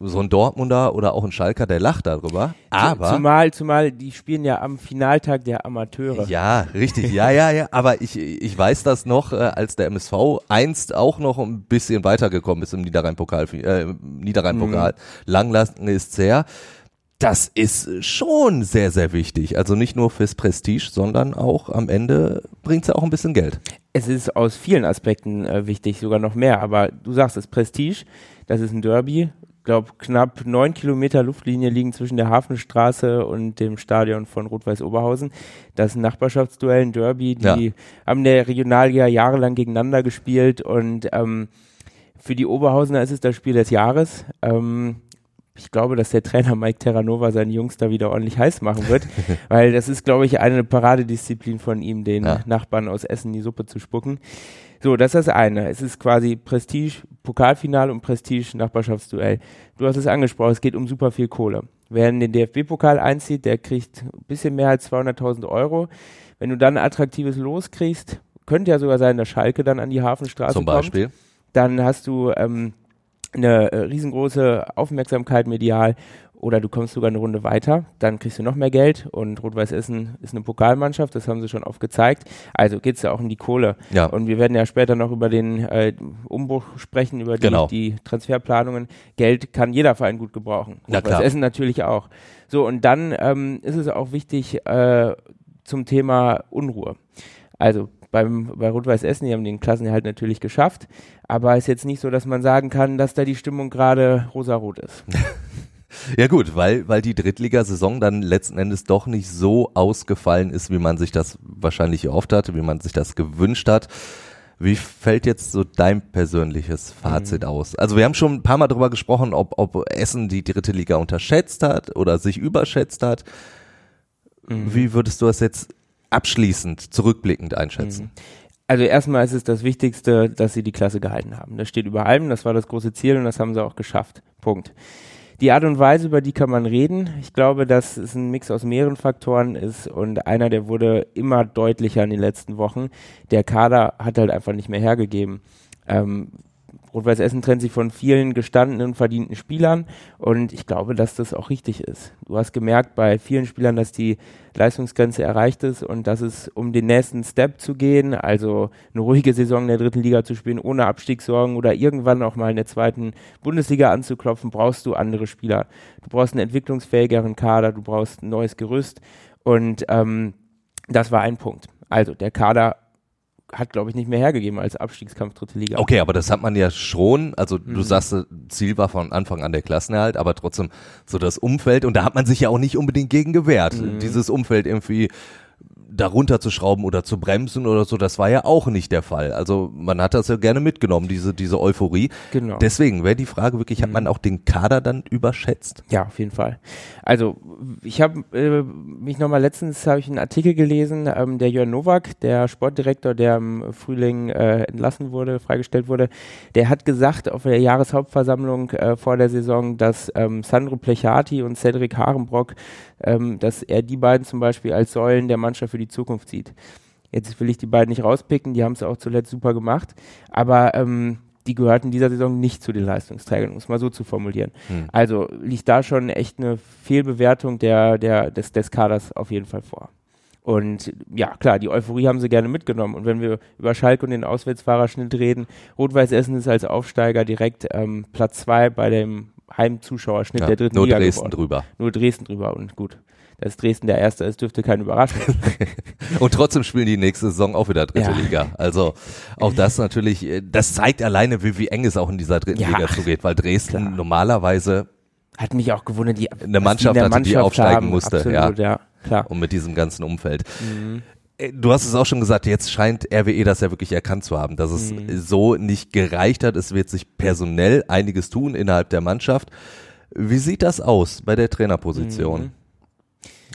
[SPEAKER 2] so ein Dortmunder oder auch ein Schalker, der lacht darüber. Aber
[SPEAKER 5] zumal, zumal die spielen ja am Finaltag der Amateure.
[SPEAKER 2] Ja, richtig, ja, ja, ja. Aber ich, ich weiß das noch, äh, als der MSV einst auch noch ein bisschen weitergekommen ist im Niederrhein-Pokal, äh, Niederrhein-Pokal. Mhm. Langlasten ist sehr. Das ist schon sehr, sehr wichtig. Also nicht nur fürs Prestige, sondern auch am Ende bringt es ja auch ein bisschen Geld.
[SPEAKER 5] Es ist aus vielen Aspekten äh, wichtig, sogar noch mehr. Aber du sagst es, Prestige, das ist ein Derby glaube, knapp neun Kilometer Luftlinie liegen zwischen der Hafenstraße und dem Stadion von Rot-Weiß Oberhausen. Das Nachbarschaftsduell, ein Derby. Die ja. haben der Regionalliga jahrelang gegeneinander gespielt und ähm, für die Oberhausener ist es das Spiel des Jahres. Ähm, ich glaube, dass der Trainer Mike Terranova seine Jungs da wieder ordentlich heiß machen wird, weil das ist, glaube ich, eine Paradedisziplin von ihm, den ja. Nachbarn aus Essen die Suppe zu spucken. So, das ist das eine. Es ist quasi Prestige, Pokalfinale und Prestige, Nachbarschaftsduell. Du hast es angesprochen, es geht um super viel Kohle. Wer in den DFB-Pokal einzieht, der kriegt ein bisschen mehr als 200.000 Euro. Wenn du dann ein attraktives Los kriegst, könnte ja sogar sein, dass Schalke dann an die Hafenstraße
[SPEAKER 2] Zum Beispiel.
[SPEAKER 5] kommt. Dann hast du ähm, eine äh, riesengroße Aufmerksamkeit medial oder du kommst sogar eine Runde weiter, dann kriegst du noch mehr Geld und Rot-Weiß Essen ist eine Pokalmannschaft, das haben sie schon oft gezeigt. Also geht es ja auch um die Kohle.
[SPEAKER 2] Ja.
[SPEAKER 5] Und wir werden ja später noch über den äh, Umbruch sprechen, über die,
[SPEAKER 2] Genau.
[SPEAKER 5] die Transferplanungen. Geld kann jeder Verein gut gebrauchen. Rot-Weiß. Essen natürlich auch. So, und dann ähm, ist es auch wichtig äh, zum Thema Unruhe. Also beim, bei Rot-Weiß Essen, die haben den Klassenerhalt natürlich geschafft, aber es ist jetzt nicht so, dass man sagen kann, dass da die Stimmung gerade rosarot ist.
[SPEAKER 2] Ja gut, weil, weil die Drittligasaison dann letzten Endes doch nicht so ausgefallen ist, wie man sich das wahrscheinlich erhofft hatte, wie man sich das gewünscht hat. Wie fällt jetzt so dein persönliches Fazit aus? Also wir haben schon ein paar Mal darüber gesprochen, ob, ob Essen die dritte Liga unterschätzt hat oder sich überschätzt hat. Wie würdest du das jetzt abschließend, zurückblickend einschätzen?
[SPEAKER 5] Also erstmal ist es das Wichtigste, dass sie die Klasse gehalten haben. Das steht über allem, das war das große Ziel und das haben sie auch geschafft. Punkt. Die Art und Weise, über die kann man reden. Ich glaube, dass es ein Mix aus mehreren Faktoren ist und einer, der wurde immer deutlicher in den letzten Wochen. Der Kader hat halt einfach nicht mehr hergegeben. Ähm, Rot-Weiß Essen trennt sich von vielen gestandenen, verdienten Spielern und ich glaube, dass das auch richtig ist. Du hast gemerkt bei vielen Spielern, dass die Leistungsgrenze erreicht ist und dass es um den nächsten Step zu gehen, also eine ruhige Saison in der dritten Liga zu spielen, ohne Abstiegssorgen oder irgendwann auch mal in der zweiten Bundesliga anzuklopfen, brauchst du andere Spieler. Du brauchst einen entwicklungsfähigeren Kader, du brauchst ein neues Gerüst und ähm, das war ein Punkt. Also der Kader hat, glaube ich, nicht mehr hergegeben als Abstiegskampf dritte Liga.
[SPEAKER 2] Okay, aber das hat man ja schon. Also
[SPEAKER 5] Mhm.
[SPEAKER 2] du sagst, Ziel war von Anfang an der Klassenerhalt, aber trotzdem so das Umfeld und da hat man sich ja auch nicht unbedingt gegen gewehrt.
[SPEAKER 5] Mhm.
[SPEAKER 2] Dieses Umfeld irgendwie darunter zu schrauben oder zu bremsen oder so, das war ja auch nicht der Fall. Also man hat das ja gerne mitgenommen, diese, diese Euphorie.
[SPEAKER 5] Genau. Mhm.
[SPEAKER 2] Deswegen wäre die Frage wirklich, hat man auch den Kader dann überschätzt?
[SPEAKER 5] Ja, auf jeden Fall. Also ich habe äh, mich nochmal letztens habe ich einen Artikel gelesen, ähm, der Jörn Nowak, der Sportdirektor, der im Frühling äh, entlassen wurde, freigestellt wurde, der hat gesagt auf der Jahreshauptversammlung äh, vor der Saison, dass ähm, Sandro Plechati und Cedric Harenbrock, ähm, dass er die beiden zum Beispiel als Säulen der Mannschaft für die Zukunft sieht. Jetzt will ich die beiden nicht rauspicken, die haben es auch zuletzt super gemacht, aber ähm, die gehörten dieser Saison nicht zu den Leistungsträgern, um es mal so zu formulieren. Also liegt da schon echt eine Fehlbewertung der, der, des, des Kaders auf jeden Fall vor. Und ja, klar, die Euphorie haben sie gerne mitgenommen. Und wenn wir über Schalke und den Auswärtsfahrerschnitt reden, Rot-Weiß Essen ist als Aufsteiger direkt ähm, Platz zwei bei dem Heimzuschauerschnitt der dritten
[SPEAKER 2] nur
[SPEAKER 5] Liga
[SPEAKER 2] Dresden
[SPEAKER 5] geworden.
[SPEAKER 2] drüber.
[SPEAKER 5] Nur Dresden drüber und gut. Dass Dresden der Erste ist, dürfte keine Überraschung.
[SPEAKER 2] Und trotzdem spielen die nächste Saison auch wieder dritte
[SPEAKER 5] Ja.
[SPEAKER 2] Liga. Also auch das natürlich, äh, das zeigt alleine, wie, wie eng es auch in dieser dritten
[SPEAKER 5] Ja,
[SPEAKER 2] Liga zugeht, weil Dresden
[SPEAKER 5] klar.
[SPEAKER 2] normalerweise
[SPEAKER 5] Hat mich auch gewundert, die
[SPEAKER 2] Eine
[SPEAKER 5] was die
[SPEAKER 2] Mannschaft hatte, die
[SPEAKER 5] Mannschaft
[SPEAKER 2] aufsteigen
[SPEAKER 5] haben.
[SPEAKER 2] musste,
[SPEAKER 5] Absolut, ja. klar.
[SPEAKER 2] und mit diesem ganzen Umfeld.
[SPEAKER 5] Mhm.
[SPEAKER 2] Äh, Du hast es auch schon gesagt, jetzt scheint RWE das ja wirklich erkannt zu haben, dass es
[SPEAKER 5] Mhm.
[SPEAKER 2] so nicht gereicht hat. Es wird sich personell einiges tun innerhalb der Mannschaft. Wie sieht das aus bei der Trainerposition?
[SPEAKER 5] Mhm.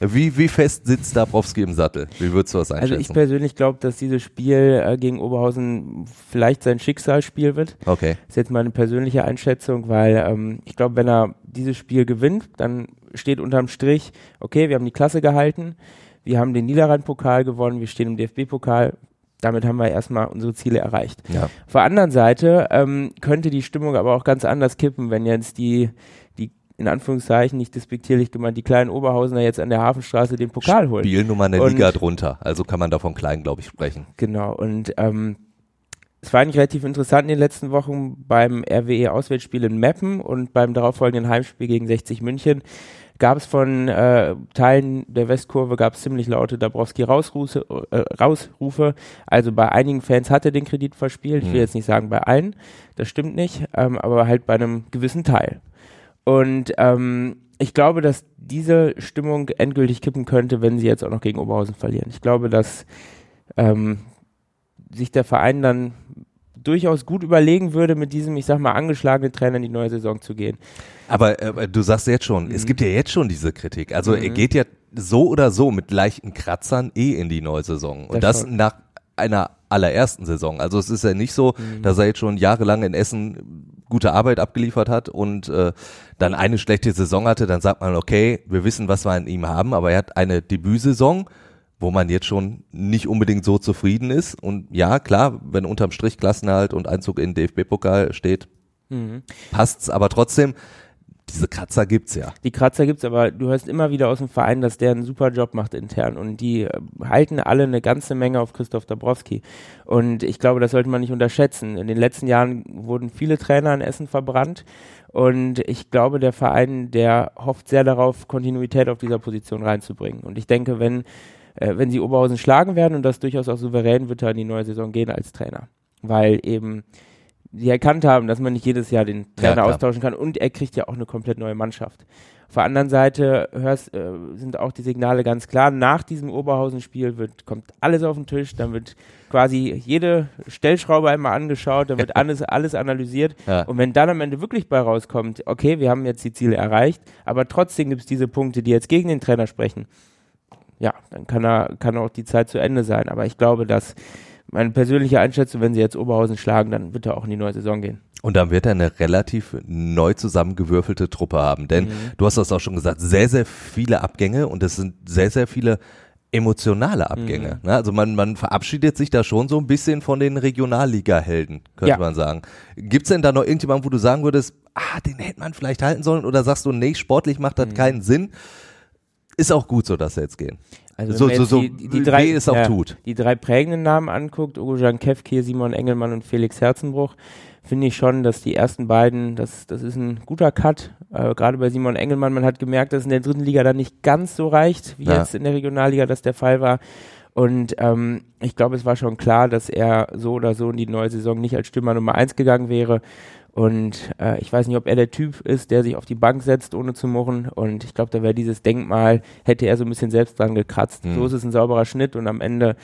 [SPEAKER 2] Wie, wie fest sitzt Dabrowski im Sattel? Wie würdest du das einschätzen?
[SPEAKER 5] Also ich persönlich glaube, dass dieses Spiel äh, gegen Oberhausen vielleicht sein Schicksalsspiel wird.
[SPEAKER 2] okay.
[SPEAKER 5] ist jetzt meine persönliche Einschätzung, weil ähm, ich glaube, wenn er dieses Spiel gewinnt, dann steht unterm Strich, okay, wir haben die Klasse gehalten, wir haben den Niederrhein-Pokal gewonnen, wir stehen im DFB-Pokal, damit haben wir erstmal unsere Ziele erreicht.
[SPEAKER 2] Ja.
[SPEAKER 5] Auf der anderen Seite ähm, könnte die Stimmung aber auch ganz anders kippen, wenn jetzt die, die in Anführungszeichen nicht despektierlich gemeint, die kleinen Oberhausener jetzt an der Hafenstraße den Pokal holen.
[SPEAKER 2] Spielen nun mal eine
[SPEAKER 5] Und-
[SPEAKER 2] Liga drunter. Also kann man davon klein, glaube ich, sprechen.
[SPEAKER 5] Genau, und ähm, es war eigentlich relativ interessant in den letzten Wochen beim RWE-Auswärtsspiel in Meppen und beim darauffolgenden Heimspiel gegen 60 München gab es von äh, Teilen der Westkurve gab es ziemlich laute Dabrowski-Rausrufe. Äh, Rausrufe. Also bei einigen Fans hat er den Kredit verspielt. Ich will
[SPEAKER 2] Mhm.
[SPEAKER 5] jetzt nicht sagen bei allen, das stimmt nicht, ähm, aber halt bei einem gewissen Teil. Und ähm, ich glaube, dass diese Stimmung endgültig kippen könnte, wenn sie jetzt auch noch gegen Oberhausen verlieren. Ich glaube, dass ähm, sich der Verein dann durchaus gut überlegen würde, mit diesem, ich sag mal, angeschlagenen Trainer in die neue Saison zu gehen.
[SPEAKER 2] Aber äh, du sagst jetzt schon, es gibt ja jetzt schon diese Kritik. Also er geht ja so oder so mit leichten Kratzern eh in die neue Saison. Und
[SPEAKER 5] Das
[SPEAKER 2] das nach einer allerersten Saison. Also es ist ja nicht so, dass er jetzt schon jahrelang in Essen gute Arbeit abgeliefert hat und äh, dann eine schlechte Saison hatte, dann sagt man, okay, wir wissen, was wir an ihm haben, aber er hat eine Debütsaison, wo man jetzt schon nicht unbedingt so zufrieden ist. Und ja, klar, wenn unterm Strich Klassenerhalt und Einzug in den DFB-Pokal steht, passt's, aber trotzdem, diese Kratzer gibt's ja.
[SPEAKER 5] Die Kratzer gibt's, aber du hörst immer wieder aus dem Verein, dass der einen super Job macht intern und die äh, halten alle eine ganze Menge auf Christoph Dabrowski. Und ich glaube, das sollte man nicht unterschätzen. In den letzten Jahren wurden viele Trainer in Essen verbrannt und ich glaube, der Verein, der hofft sehr darauf, Kontinuität auf dieser Position reinzubringen. Und ich denke, wenn äh, wenn sie Oberhausen schlagen werden und das durchaus auch souverän, wird er in die neue Saison gehen als Trainer. Weil eben sie erkannt haben, dass man nicht jedes Jahr den Trainer
[SPEAKER 2] Ja,
[SPEAKER 5] austauschen kann und er kriegt ja auch eine komplett neue Mannschaft. Auf der anderen Seite hörst, äh, sind auch die Signale ganz klar. Nach diesem Oberhausen-Spiel wird, kommt alles auf den Tisch, dann wird quasi jede Stellschraube einmal angeschaut, dann wird alles, alles analysiert.
[SPEAKER 2] Ja.
[SPEAKER 5] Und wenn dann am Ende wirklich bei rauskommt, okay, wir haben jetzt die Ziele erreicht, aber trotzdem gibt es diese Punkte, die jetzt gegen den Trainer sprechen, ja, dann kann er, kann auch die Zeit zu Ende sein. Aber ich glaube, dass meine persönliche Einschätzung, wenn sie jetzt Oberhausen schlagen, dann wird er auch in die neue Saison gehen.
[SPEAKER 2] Und dann wird er eine relativ neu zusammengewürfelte Truppe haben. Denn du hast das auch schon gesagt, sehr, sehr viele Abgänge und es sind sehr, sehr viele emotionale Abgänge. Ne? Also man, man verabschiedet sich da schon so ein bisschen von den Regionalliga-Helden, könnte
[SPEAKER 5] Ja.
[SPEAKER 2] man sagen. Gibt's denn da noch irgendjemanden, wo du sagen würdest, ah, den hätte man vielleicht halten sollen? Oder sagst du, nee, sportlich macht das keinen Sinn? Ist auch gut so, dass sie jetzt gehen.
[SPEAKER 5] Also
[SPEAKER 2] So-
[SPEAKER 5] wenn man
[SPEAKER 2] so- so
[SPEAKER 5] die, die drei,
[SPEAKER 2] es auch tut.
[SPEAKER 5] Die drei prägenden Namen anguckt, Ogojan Kevkir, Simon Engelmann und Felix Herzenbruch, finde ich schon, dass die ersten beiden, das, das ist ein guter Cut. Äh, Gerade bei Simon Engelmann, man hat gemerkt, dass in der dritten Liga dann nicht ganz so reicht, wie
[SPEAKER 2] Ja.
[SPEAKER 5] jetzt in der Regionalliga das der Fall war. Und ähm, ich glaube, es war schon klar, dass er so oder so in die neue Saison nicht als Stürmer Nummer eins gegangen wäre. Und äh, ich weiß nicht, ob er der Typ ist, der sich auf die Bank setzt, ohne zu murren. Und ich glaube, da wäre dieses Denkmal, hätte er so ein bisschen selbst dran gekratzt.
[SPEAKER 2] Mhm.
[SPEAKER 5] So ist es ein sauberer Schnitt und am Ende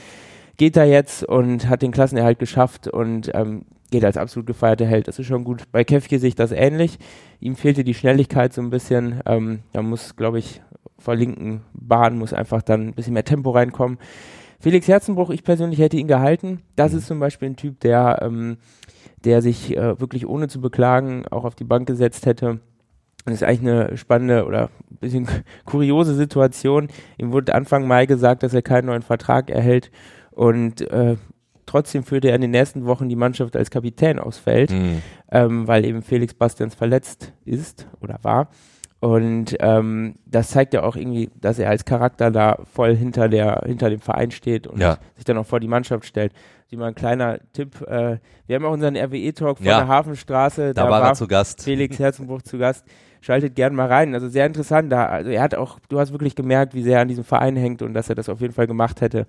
[SPEAKER 5] geht er jetzt und hat den Klassenerhalt geschafft und ähm, geht als absolut gefeierter Held. Das ist schon gut. Bei Kefke sehe ich das ähnlich. Ihm fehlte die Schnelligkeit so ein bisschen. Ähm, da muss, glaube ich, vor linken Bahn muss einfach dann ein bisschen mehr Tempo reinkommen. Felix Herzenbruch, ich persönlich hätte ihn gehalten. Das ist zum Beispiel ein Typ, der, ähm, der sich äh, wirklich ohne zu beklagen auch auf die Bank gesetzt hätte. Das ist eigentlich eine spannende oder ein bisschen kuriose Situation. Ihm wurde Anfang Mai gesagt, dass er keinen neuen Vertrag erhält und äh, trotzdem führte er in den nächsten Wochen die Mannschaft als Kapitän aufs Feld,
[SPEAKER 2] Mhm.
[SPEAKER 5] ähm, weil eben Felix Bastians verletzt ist oder war. Und ähm, das zeigt ja auch irgendwie, dass er als Charakter da voll hinter der hinter dem Verein steht und
[SPEAKER 2] Ja.
[SPEAKER 5] sich dann auch vor die Mannschaft stellt. Wie mal ein kleiner Tipp: äh, Wir haben auch unseren RWE-Talk von
[SPEAKER 2] Ja.
[SPEAKER 5] der Hafenstraße.
[SPEAKER 2] Da, war er zu Gast.
[SPEAKER 5] Felix Herzenbruch zu Gast. Schaltet gern mal rein. Also sehr interessant. Da, also er hat auch, du hast wirklich gemerkt, wie sehr er an diesem Verein hängt und dass er das auf jeden Fall gemacht hätte.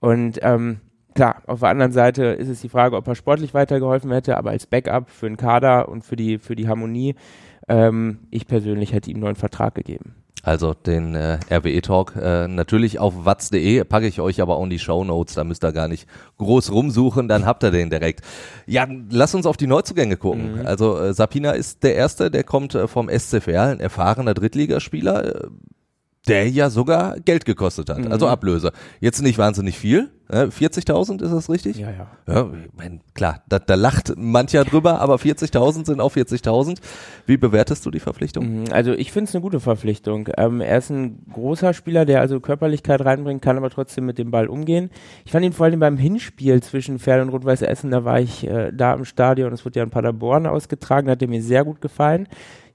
[SPEAKER 5] Und ähm, klar, auf der anderen Seite ist es die Frage, ob er sportlich weitergeholfen hätte, aber als Backup für den Kader und für die, für die Harmonie, ähm, ich persönlich hätte ihm einen neuen Vertrag gegeben.
[SPEAKER 2] Also den äh, RWE-Talk äh, natürlich auf watz.de, packe ich euch aber auch in die Shownotes, da müsst ihr gar nicht groß rumsuchen, dann habt ihr den direkt. Ja, lass uns auf die Neuzugänge gucken. Also äh, Sapina ist der Erste, der kommt äh, vom SCFR, ein erfahrener Drittligaspieler, äh, der ja sogar Geld gekostet hat, also Ablöse. Jetzt nicht wahnsinnig viel, äh, 40.000 ist das richtig?
[SPEAKER 5] Ja, ja.
[SPEAKER 2] Ja, ich mein, klar, da, da lacht mancher drüber, aber 40.000 sind auch 40.000. Wie bewertest du die Verpflichtung?
[SPEAKER 5] Mhm, Also ich finde es eine gute Verpflichtung. Ähm, er ist ein großer Spieler, der also Körperlichkeit reinbringen kann, aber trotzdem mit dem Ball umgehen. Ich fand ihn vor allem beim Hinspiel zwischen Pferd und Rot-Weiß Essen, da war ich äh, da im Stadion, es wurde ja in Paderborn ausgetragen, da hat er mir sehr gut gefallen.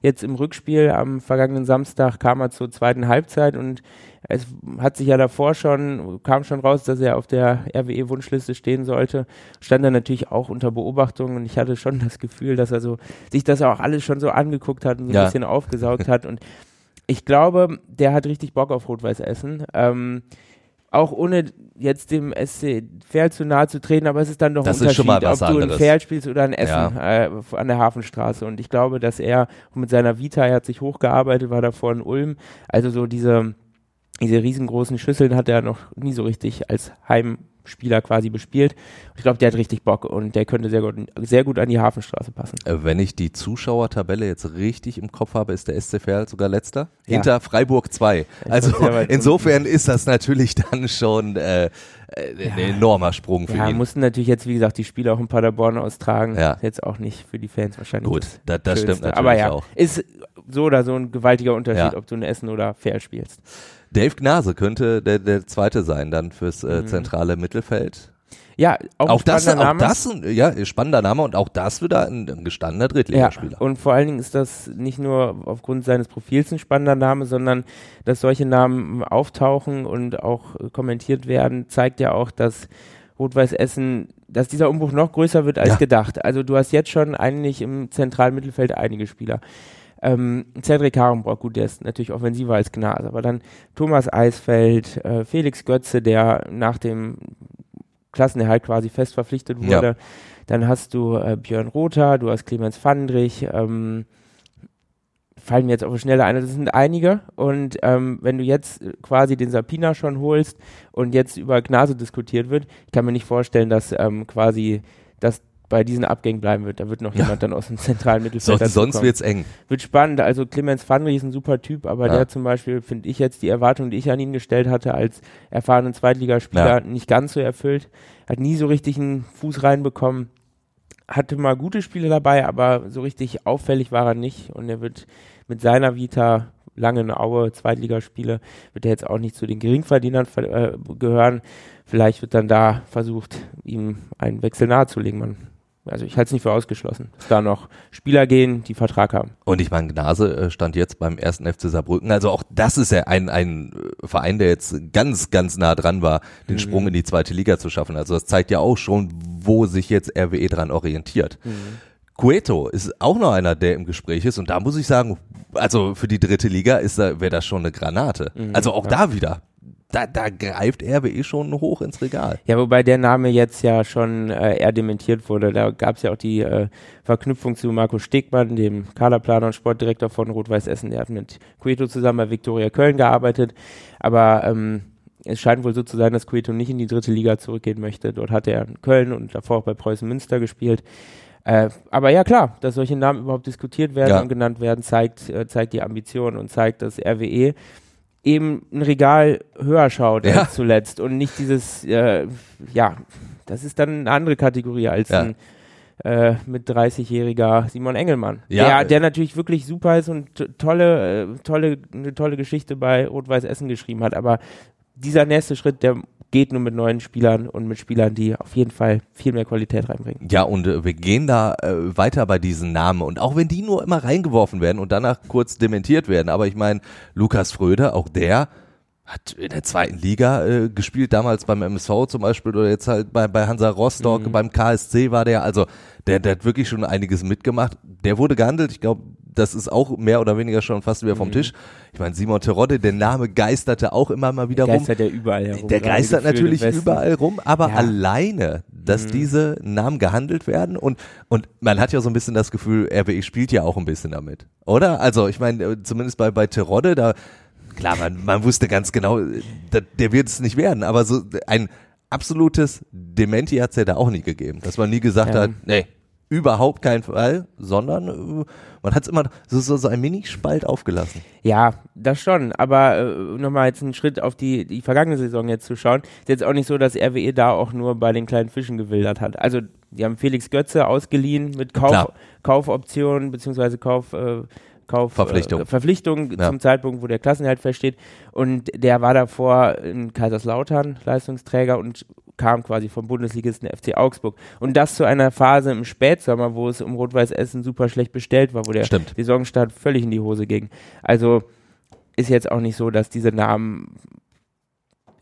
[SPEAKER 5] Jetzt im Rückspiel am vergangenen Samstag kam er zur zweiten Halbzeit und es hat sich ja davor schon, kam schon raus, dass er auf der RWE-Wunschliste stehen sollte. Stand er natürlich auch unter Beobachtung und ich hatte schon das Gefühl, dass er so, sich das auch alles schon so angeguckt hat und so ein
[SPEAKER 2] Ja.
[SPEAKER 5] bisschen aufgesaugt hat und ich glaube, der hat richtig Bock auf Rot-Weiß Essen. Ähm, auch ohne jetzt dem SC Verl zu nahe zu treten, aber es ist dann doch
[SPEAKER 2] Das
[SPEAKER 5] ein Unterschied,
[SPEAKER 2] was
[SPEAKER 5] ob du
[SPEAKER 2] anderes.
[SPEAKER 5] Verl spielst oder in Essen äh, an der Hafenstraße. Und ich glaube, dass er mit seiner Vita, er hat sich hochgearbeitet, war davor in Ulm, also so diese, diese riesengroßen Schüsseln hat er noch nie so richtig als Heimspieler quasi bespielt. Ich glaube, der hat richtig Bock und der könnte sehr gut, sehr gut an die Hafenstraße passen.
[SPEAKER 2] Äh, Wenn ich die Zuschauertabelle jetzt richtig im Kopf habe, ist der SC Verl sogar letzter.
[SPEAKER 5] Ja.
[SPEAKER 2] Hinter Freiburg 2. Also insofern ist das natürlich dann schon äh, äh, ein enormer Sprung für
[SPEAKER 5] Ja,
[SPEAKER 2] ihn.
[SPEAKER 5] mussten natürlich jetzt, wie gesagt, die Spiele auch in Paderborn austragen.
[SPEAKER 2] Ja.
[SPEAKER 5] Jetzt auch nicht für die Fans wahrscheinlich.
[SPEAKER 2] Gut, da- das stimmt natürlich
[SPEAKER 5] Aber ja,
[SPEAKER 2] auch.
[SPEAKER 5] ist so oder so ein gewaltiger Unterschied,
[SPEAKER 2] Ja.
[SPEAKER 5] ob du in Essen oder Fair spielst.
[SPEAKER 2] Dave Gnase könnte der, der Zweite sein dann fürs äh,
[SPEAKER 5] Mhm.
[SPEAKER 2] zentrale Mittelfeld.
[SPEAKER 5] Ja, auch,
[SPEAKER 2] Auch das,
[SPEAKER 5] spannender
[SPEAKER 2] auch
[SPEAKER 5] Name.
[SPEAKER 2] das, ein, ja, spannender Name und auch das wieder ein, ein gestandener Drittligaspieler.
[SPEAKER 5] Ja, und vor allen Dingen ist das nicht nur aufgrund seines Profils ein spannender Name, sondern dass solche Namen auftauchen und auch kommentiert werden, zeigt ja auch, dass Rot-Weiß Essen, dass dieser Umbruch noch größer wird als
[SPEAKER 2] Ja.
[SPEAKER 5] gedacht. Also du hast jetzt schon eigentlich im zentralen Mittelfeld einige Spieler. Ähm, Cedric Harenbrock, gut, der ist natürlich offensiver als Gnase, aber dann Thomas Eisfeld, äh, Felix Götze, der nach dem Klassenerhalt quasi fest verpflichtet
[SPEAKER 2] Ja.
[SPEAKER 5] wurde. Dann hast du äh, Björn Rother, du hast Clemens Fandrich, ähm, fallen mir jetzt auf die Schnelle ein, das sind einige. Und ähm, wenn du jetzt quasi den Sapina schon holst und jetzt über Gnase diskutiert wird, ich kann mir nicht vorstellen, dass ähm, quasi das bei diesen Abgängen bleiben wird. Da wird noch
[SPEAKER 2] Ja.
[SPEAKER 5] jemand dann aus dem zentralen Mittelfeld
[SPEAKER 2] sonst
[SPEAKER 5] dazukommen.
[SPEAKER 2] wird's eng.
[SPEAKER 5] Wird spannend. Also Clemens Fandrich ist ein super Typ, aber
[SPEAKER 2] Ja.
[SPEAKER 5] der zum Beispiel, finde ich jetzt die Erwartung, die ich an ihn gestellt hatte, als erfahrenen Zweitligaspieler
[SPEAKER 2] Ja.
[SPEAKER 5] nicht ganz so erfüllt. Hat nie so richtig einen Fuß reinbekommen. Hatte mal gute Spiele dabei, aber so richtig auffällig war er nicht. Und er wird mit seiner Vita lange in Aue, Zweitligaspiele, wird er jetzt auch nicht zu den Geringverdienern ver- äh, gehören. Vielleicht wird dann da versucht, ihm einen Wechsel nahezulegen. Man, also ich halte es nicht für ausgeschlossen, dass da noch Spieler gehen, die Vertrag haben.
[SPEAKER 2] Und ich meine, Gnase äh, stand jetzt beim ersten FC Saarbrücken. Also auch das ist ja ein, ein äh, Verein, der jetzt ganz, ganz nah dran war,
[SPEAKER 5] Mhm.
[SPEAKER 2] den Sprung in die zweite Liga zu schaffen. Also das zeigt ja auch schon, wo sich jetzt RWE dran orientiert.
[SPEAKER 5] Mhm.
[SPEAKER 2] Cueto ist auch noch einer, der im Gespräch ist. Und da muss ich sagen, also für die dritte Liga ist da, wäre das schon eine Granate.
[SPEAKER 5] Mhm,
[SPEAKER 2] also auch da wieder. Da, da greift RWE schon hoch ins Regal.
[SPEAKER 5] Ja, wobei der Name jetzt ja schon äh, eher dementiert wurde. Da gab es ja auch die äh, Verknüpfung zu Marco Stegmann, dem Kaderplaner und Sportdirektor von Rot-Weiß Essen. Der hat mit Cueto zusammen bei Viktoria Köln gearbeitet. Aber ähm, es scheint wohl so zu sein, dass Cueto nicht in die dritte Liga zurückgehen möchte. Dort hat er in Köln und davor auch bei Preußen Münster gespielt. Äh, aber ja klar, dass solche Namen überhaupt diskutiert werden
[SPEAKER 2] Ja.
[SPEAKER 5] und genannt werden, zeigt, äh, zeigt die Ambition und zeigt, dass RWE eben ein Regal höher schaut
[SPEAKER 2] Ja.
[SPEAKER 5] als zuletzt und nicht dieses, äh, ja, das ist dann eine andere Kategorie als
[SPEAKER 2] Ja.
[SPEAKER 5] ein äh, mit 30-jähriger Simon Engelmann,
[SPEAKER 2] Ja.
[SPEAKER 5] der, der natürlich wirklich super ist und tolle, äh, tolle, eine tolle Geschichte bei Rot-Weiß Essen geschrieben hat, aber dieser nächste Schritt, der geht nur mit neuen Spielern und mit Spielern, die auf jeden Fall viel mehr Qualität reinbringen.
[SPEAKER 2] Ja, und äh, wir gehen da äh, weiter bei diesen Namen. Und auch wenn die nur immer reingeworfen werden und danach kurz dementiert werden. Aber ich meine, Lukas Fröde, auch der hat in der zweiten Liga äh, gespielt, damals beim MSV zum Beispiel oder jetzt halt bei, bei Hansa Rostock, beim KSC war der. Also der, der hat wirklich schon einiges mitgemacht. Der wurde gehandelt. Ich glaube, das ist auch mehr oder weniger schon fast wieder vom Tisch. Ich meine, Simon Terodde, der Name geisterte auch immer mal wieder rum.
[SPEAKER 5] Geistert ja überall herum.
[SPEAKER 2] Der geistert natürlich überall rum, aber
[SPEAKER 5] Ja.
[SPEAKER 2] alleine, dass diese Namen gehandelt werden und und man hat ja so ein bisschen das Gefühl, RWE spielt ja auch ein bisschen damit, oder? Also ich meine, äh, zumindest bei bei Terodde, da klar, man, man wusste ganz genau, äh, da, der wird es nicht werden, aber so ein absolutes Dementi hat es ja da auch nie gegeben, dass man nie gesagt
[SPEAKER 5] Ja.
[SPEAKER 2] hat, nee, überhaupt kein Fall, sondern äh, man hat es immer so, so, so ein Minispalt aufgelassen.
[SPEAKER 5] Ja, das schon. Aber äh, nochmal jetzt einen Schritt auf die, die vergangene Saison jetzt zu schauen, ist jetzt auch nicht so, dass RWE da auch nur bei den kleinen Fischen gewildert hat. Also die haben Felix Götze ausgeliehen mit Kauf,
[SPEAKER 2] Klar.
[SPEAKER 5] Kaufoptionen beziehungsweise Kauf, äh, Kauf
[SPEAKER 2] Verpflichtung.
[SPEAKER 5] Äh, Verpflichtung
[SPEAKER 2] Ja.
[SPEAKER 5] zum Zeitpunkt, wo der Klassenerhalt feststeht. Und der war davor in Kaiserslautern Leistungsträger und kam quasi vom Bundesligisten FC Augsburg. Und das zu einer Phase im Spätsommer, wo es um Rot-Weiß Essen super schlecht bestellt war, wo der
[SPEAKER 2] Stimmt.
[SPEAKER 5] Saisonstart völlig in die Hose ging. Also ist jetzt auch nicht so, dass diese Namen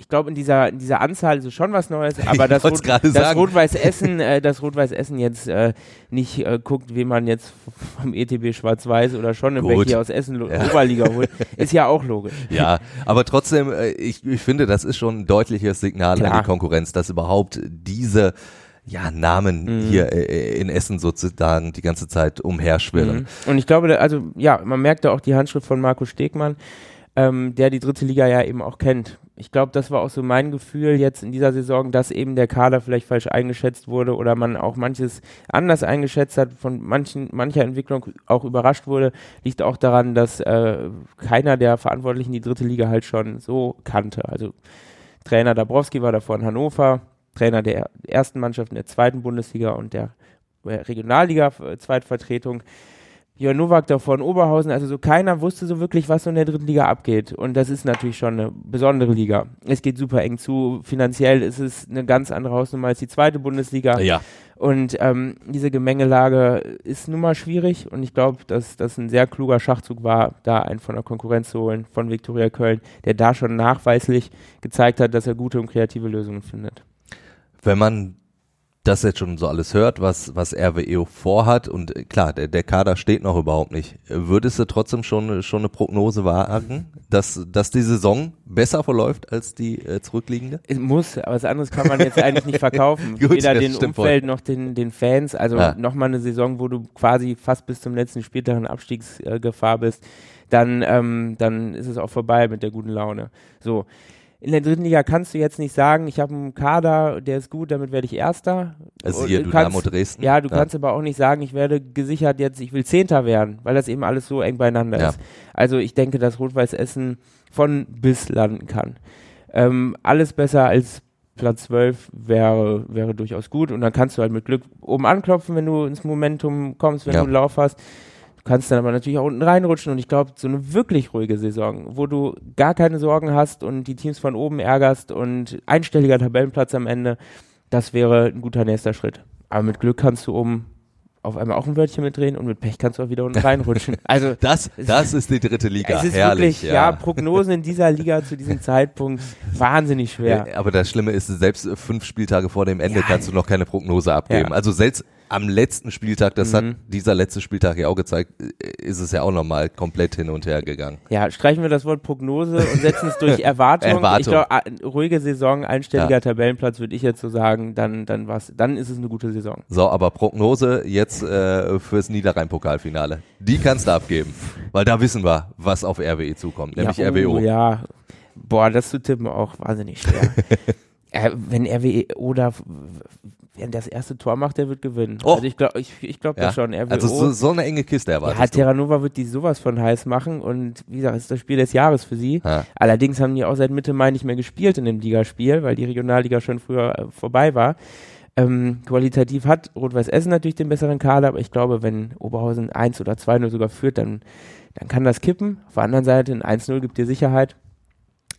[SPEAKER 5] ich glaube, in dieser, in dieser Anzahl ist es schon was Neues, aber das, Rot, das
[SPEAKER 2] sagen.
[SPEAKER 5] Rot-Weiß Essen, äh, das Rot-Weiß Essen jetzt äh, nicht äh, guckt, wie man jetzt vom ETB Schwarz-Weiß oder Schonnebeck
[SPEAKER 2] Gut.
[SPEAKER 5] hier aus Essen
[SPEAKER 2] Ja.
[SPEAKER 5] Oberliga holt, ist ja auch logisch.
[SPEAKER 2] Ja, aber trotzdem, äh, ich, ich finde, das ist schon ein deutliches Signal an
[SPEAKER 5] Klar.
[SPEAKER 2] die Konkurrenz, dass überhaupt diese ja, Namen
[SPEAKER 5] Mhm.
[SPEAKER 2] hier äh, in Essen sozusagen die ganze Zeit umherschwirren.
[SPEAKER 5] Mhm. Und ich glaube, also ja, man merkt da auch die Handschrift von Marco Stegmann, ähm, der die dritte Liga ja eben auch kennt. Ich glaube, das war auch so mein Gefühl jetzt in dieser Saison, dass eben der Kader vielleicht falsch eingeschätzt wurde oder man auch manches anders eingeschätzt hat, von manchen, mancher Entwicklung auch überrascht wurde, liegt auch daran, dass äh, keiner der Verantwortlichen die dritte Liga halt schon so kannte. Also Trainer Dabrowski war davor in Hannover, Trainer der ersten Mannschaft in der zweiten Bundesliga und der äh, Regionalliga-Zweitvertretung. Jörn Nowak davor in Oberhausen, also so keiner wusste so wirklich, was so in der dritten Liga abgeht. Und das ist natürlich schon eine besondere Liga. Es geht super eng zu. Finanziell ist es eine ganz andere Hausnummer als die zweite Bundesliga.
[SPEAKER 2] Ja.
[SPEAKER 5] Und ähm, diese Gemengelage ist nun mal schwierig. Und ich glaube, dass das ein sehr kluger Schachzug war, da einen von der Konkurrenz zu holen, von Viktoria Köln, der da schon nachweislich gezeigt hat, dass er gute und kreative Lösungen findet.
[SPEAKER 2] Wenn man das jetzt schon so alles hört, was, was RWE vorhat und äh, klar, der, der Kader steht noch überhaupt nicht. Würdest du trotzdem schon, schon eine Prognose wagen, dass, dass die Saison besser verläuft als die äh, zurückliegende?
[SPEAKER 5] Es muss, aber was anderes kann man jetzt eigentlich nicht verkaufen.
[SPEAKER 2] Gut,
[SPEAKER 5] Weder den Umfeld noch den, den Fans. Also
[SPEAKER 2] Ja.
[SPEAKER 5] nochmal eine Saison, wo du quasi fast bis zum letzten Spieltag in Abstiegsgefahr bist, dann, ähm, dann ist es auch vorbei mit der guten Laune. So. In der dritten Liga kannst du jetzt nicht sagen, ich habe einen Kader, der ist gut, damit werde ich Erster.
[SPEAKER 2] Also hier
[SPEAKER 5] du
[SPEAKER 2] Dynamo
[SPEAKER 5] kannst-
[SPEAKER 2] Dresden.
[SPEAKER 5] Ja, du kannst aber auch nicht sagen, ich werde gesichert jetzt, ich will Zehnter werden, weil das eben alles so eng beieinander
[SPEAKER 2] Ja.
[SPEAKER 5] ist. Also ich denke, dass Rot-Weiß Essen von bis landen kann. Ähm, alles besser als Platz 12 wäre, wäre durchaus gut und dann kannst du halt mit Glück oben anklopfen, wenn du ins Momentum kommst, wenn
[SPEAKER 2] Ja.
[SPEAKER 5] du einen Lauf hast. Du kannst dann aber natürlich auch unten reinrutschen und ich glaube, so eine wirklich ruhige Saison, wo du gar keine Sorgen hast und die Teams von oben ärgerst und einstelliger Tabellenplatz am Ende, das wäre ein guter nächster Schritt. Aber mit Glück kannst du oben auf einmal auch ein Wörtchen mitdrehen und mit Pech kannst du auch wieder unten reinrutschen. Also
[SPEAKER 2] Das, das ist die dritte Liga.
[SPEAKER 5] es ist
[SPEAKER 2] Herrlich,
[SPEAKER 5] wirklich, ja. Prognosen in dieser Liga zu diesem Zeitpunkt wahnsinnig schwer.
[SPEAKER 2] Ja, aber das Schlimme ist, selbst fünf Spieltage vor dem Ende
[SPEAKER 5] Ja.
[SPEAKER 2] kannst du noch keine Prognose abgeben.
[SPEAKER 5] Ja.
[SPEAKER 2] Also selbst am letzten Spieltag, das hat
[SPEAKER 5] Mhm.
[SPEAKER 2] dieser letzte Spieltag ja auch gezeigt, ist es ja auch nochmal komplett hin und her gegangen.
[SPEAKER 5] Ja, streichen wir das Wort Prognose und setzen es durch Erwartung.
[SPEAKER 2] Erwartung.
[SPEAKER 5] Ich glaube, ruhige Saison, einstelliger
[SPEAKER 2] Ja.
[SPEAKER 5] Tabellenplatz, würde ich jetzt so sagen, dann, dann was, dann ist es eine gute Saison.
[SPEAKER 2] So, aber Prognose jetzt äh, fürs Niederrhein-Pokalfinale. Die kannst du abgeben, weil da wissen wir, was auf RWE zukommt, nämlich
[SPEAKER 5] ja,
[SPEAKER 2] RWO.
[SPEAKER 5] Oh, ja, boah, das zu tippen auch wahnsinnig schwer. äh, wenn RWE oder wenn das erste Tor macht, der wird gewinnen.
[SPEAKER 2] Oh.
[SPEAKER 5] Also ich glaube ich, ich glaub
[SPEAKER 2] Ja.
[SPEAKER 5] das schon. RWO,
[SPEAKER 2] Also so, so eine enge Kiste
[SPEAKER 5] ja,
[SPEAKER 2] erwartest du.
[SPEAKER 5] Terranova wird die sowas von heiß machen und wie gesagt, es ist das Spiel des Jahres für sie.
[SPEAKER 2] Ja.
[SPEAKER 5] Allerdings haben die auch seit Mitte Mai nicht mehr gespielt in dem Ligaspiel, weil die Regionalliga schon früher äh, vorbei war. Ähm, qualitativ hat Rot-Weiß Essen natürlich den besseren Kader, aber ich glaube, wenn Oberhausen 1 oder 2-0 sogar führt, dann, dann kann das kippen. Auf der anderen Seite, ein 1-0 gibt dir Sicherheit.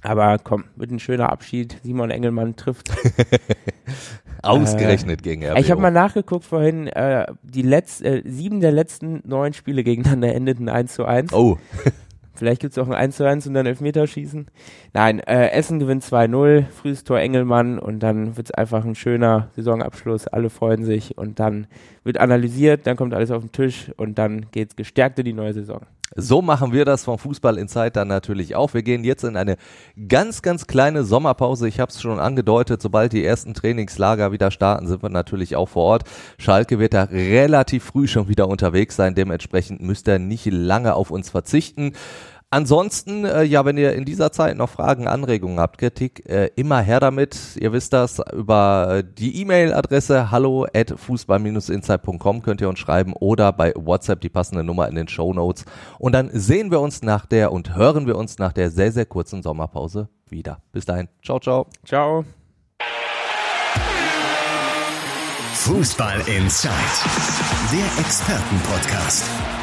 [SPEAKER 5] Aber komm, wird ein schöner Abschied. Simon Engelmann trifft.
[SPEAKER 2] Ausgerechnet gegen RWO.
[SPEAKER 5] Ich habe mal nachgeguckt vorhin, äh, die letz, äh, sieben der letzten neun Spiele gegeneinander endeten 1 zu 1.
[SPEAKER 2] Oh,
[SPEAKER 5] Vielleicht gibt es auch ein 1 zu 1 und dann Elfmeterschießen. Nein, äh, Essen gewinnt 2-0, frühes Tor Engelmann und dann wird es einfach ein schöner Saisonabschluss. Alle freuen sich und dann wird analysiert, dann kommt alles auf den Tisch und dann geht's gestärkt in die neue Saison.
[SPEAKER 2] So machen wir das vom Fußball Insight dann natürlich auch. Wir gehen jetzt in eine ganz, ganz kleine Sommerpause. Ich habe es schon angedeutet, sobald die ersten Trainingslager wieder starten, sind wir natürlich auch vor Ort. Schalke wird da relativ früh schon wieder unterwegs sein. Dementsprechend müsst ihr nicht lange auf uns verzichten. Ansonsten, äh, ja, wenn ihr in dieser Zeit noch Fragen, Anregungen habt, Kritik, äh, immer her damit. Ihr wisst das, über äh, die E-Mail-Adresse hallo at fußball-insight.com könnt ihr uns schreiben oder bei WhatsApp die passende Nummer in den Show Notes. Und dann sehen wir uns nach der und hören wir uns nach der sehr, sehr kurzen Sommerpause wieder. Bis dahin. Ciao, ciao.
[SPEAKER 5] Ciao.
[SPEAKER 1] Fußball Inside, der Expertenpodcast.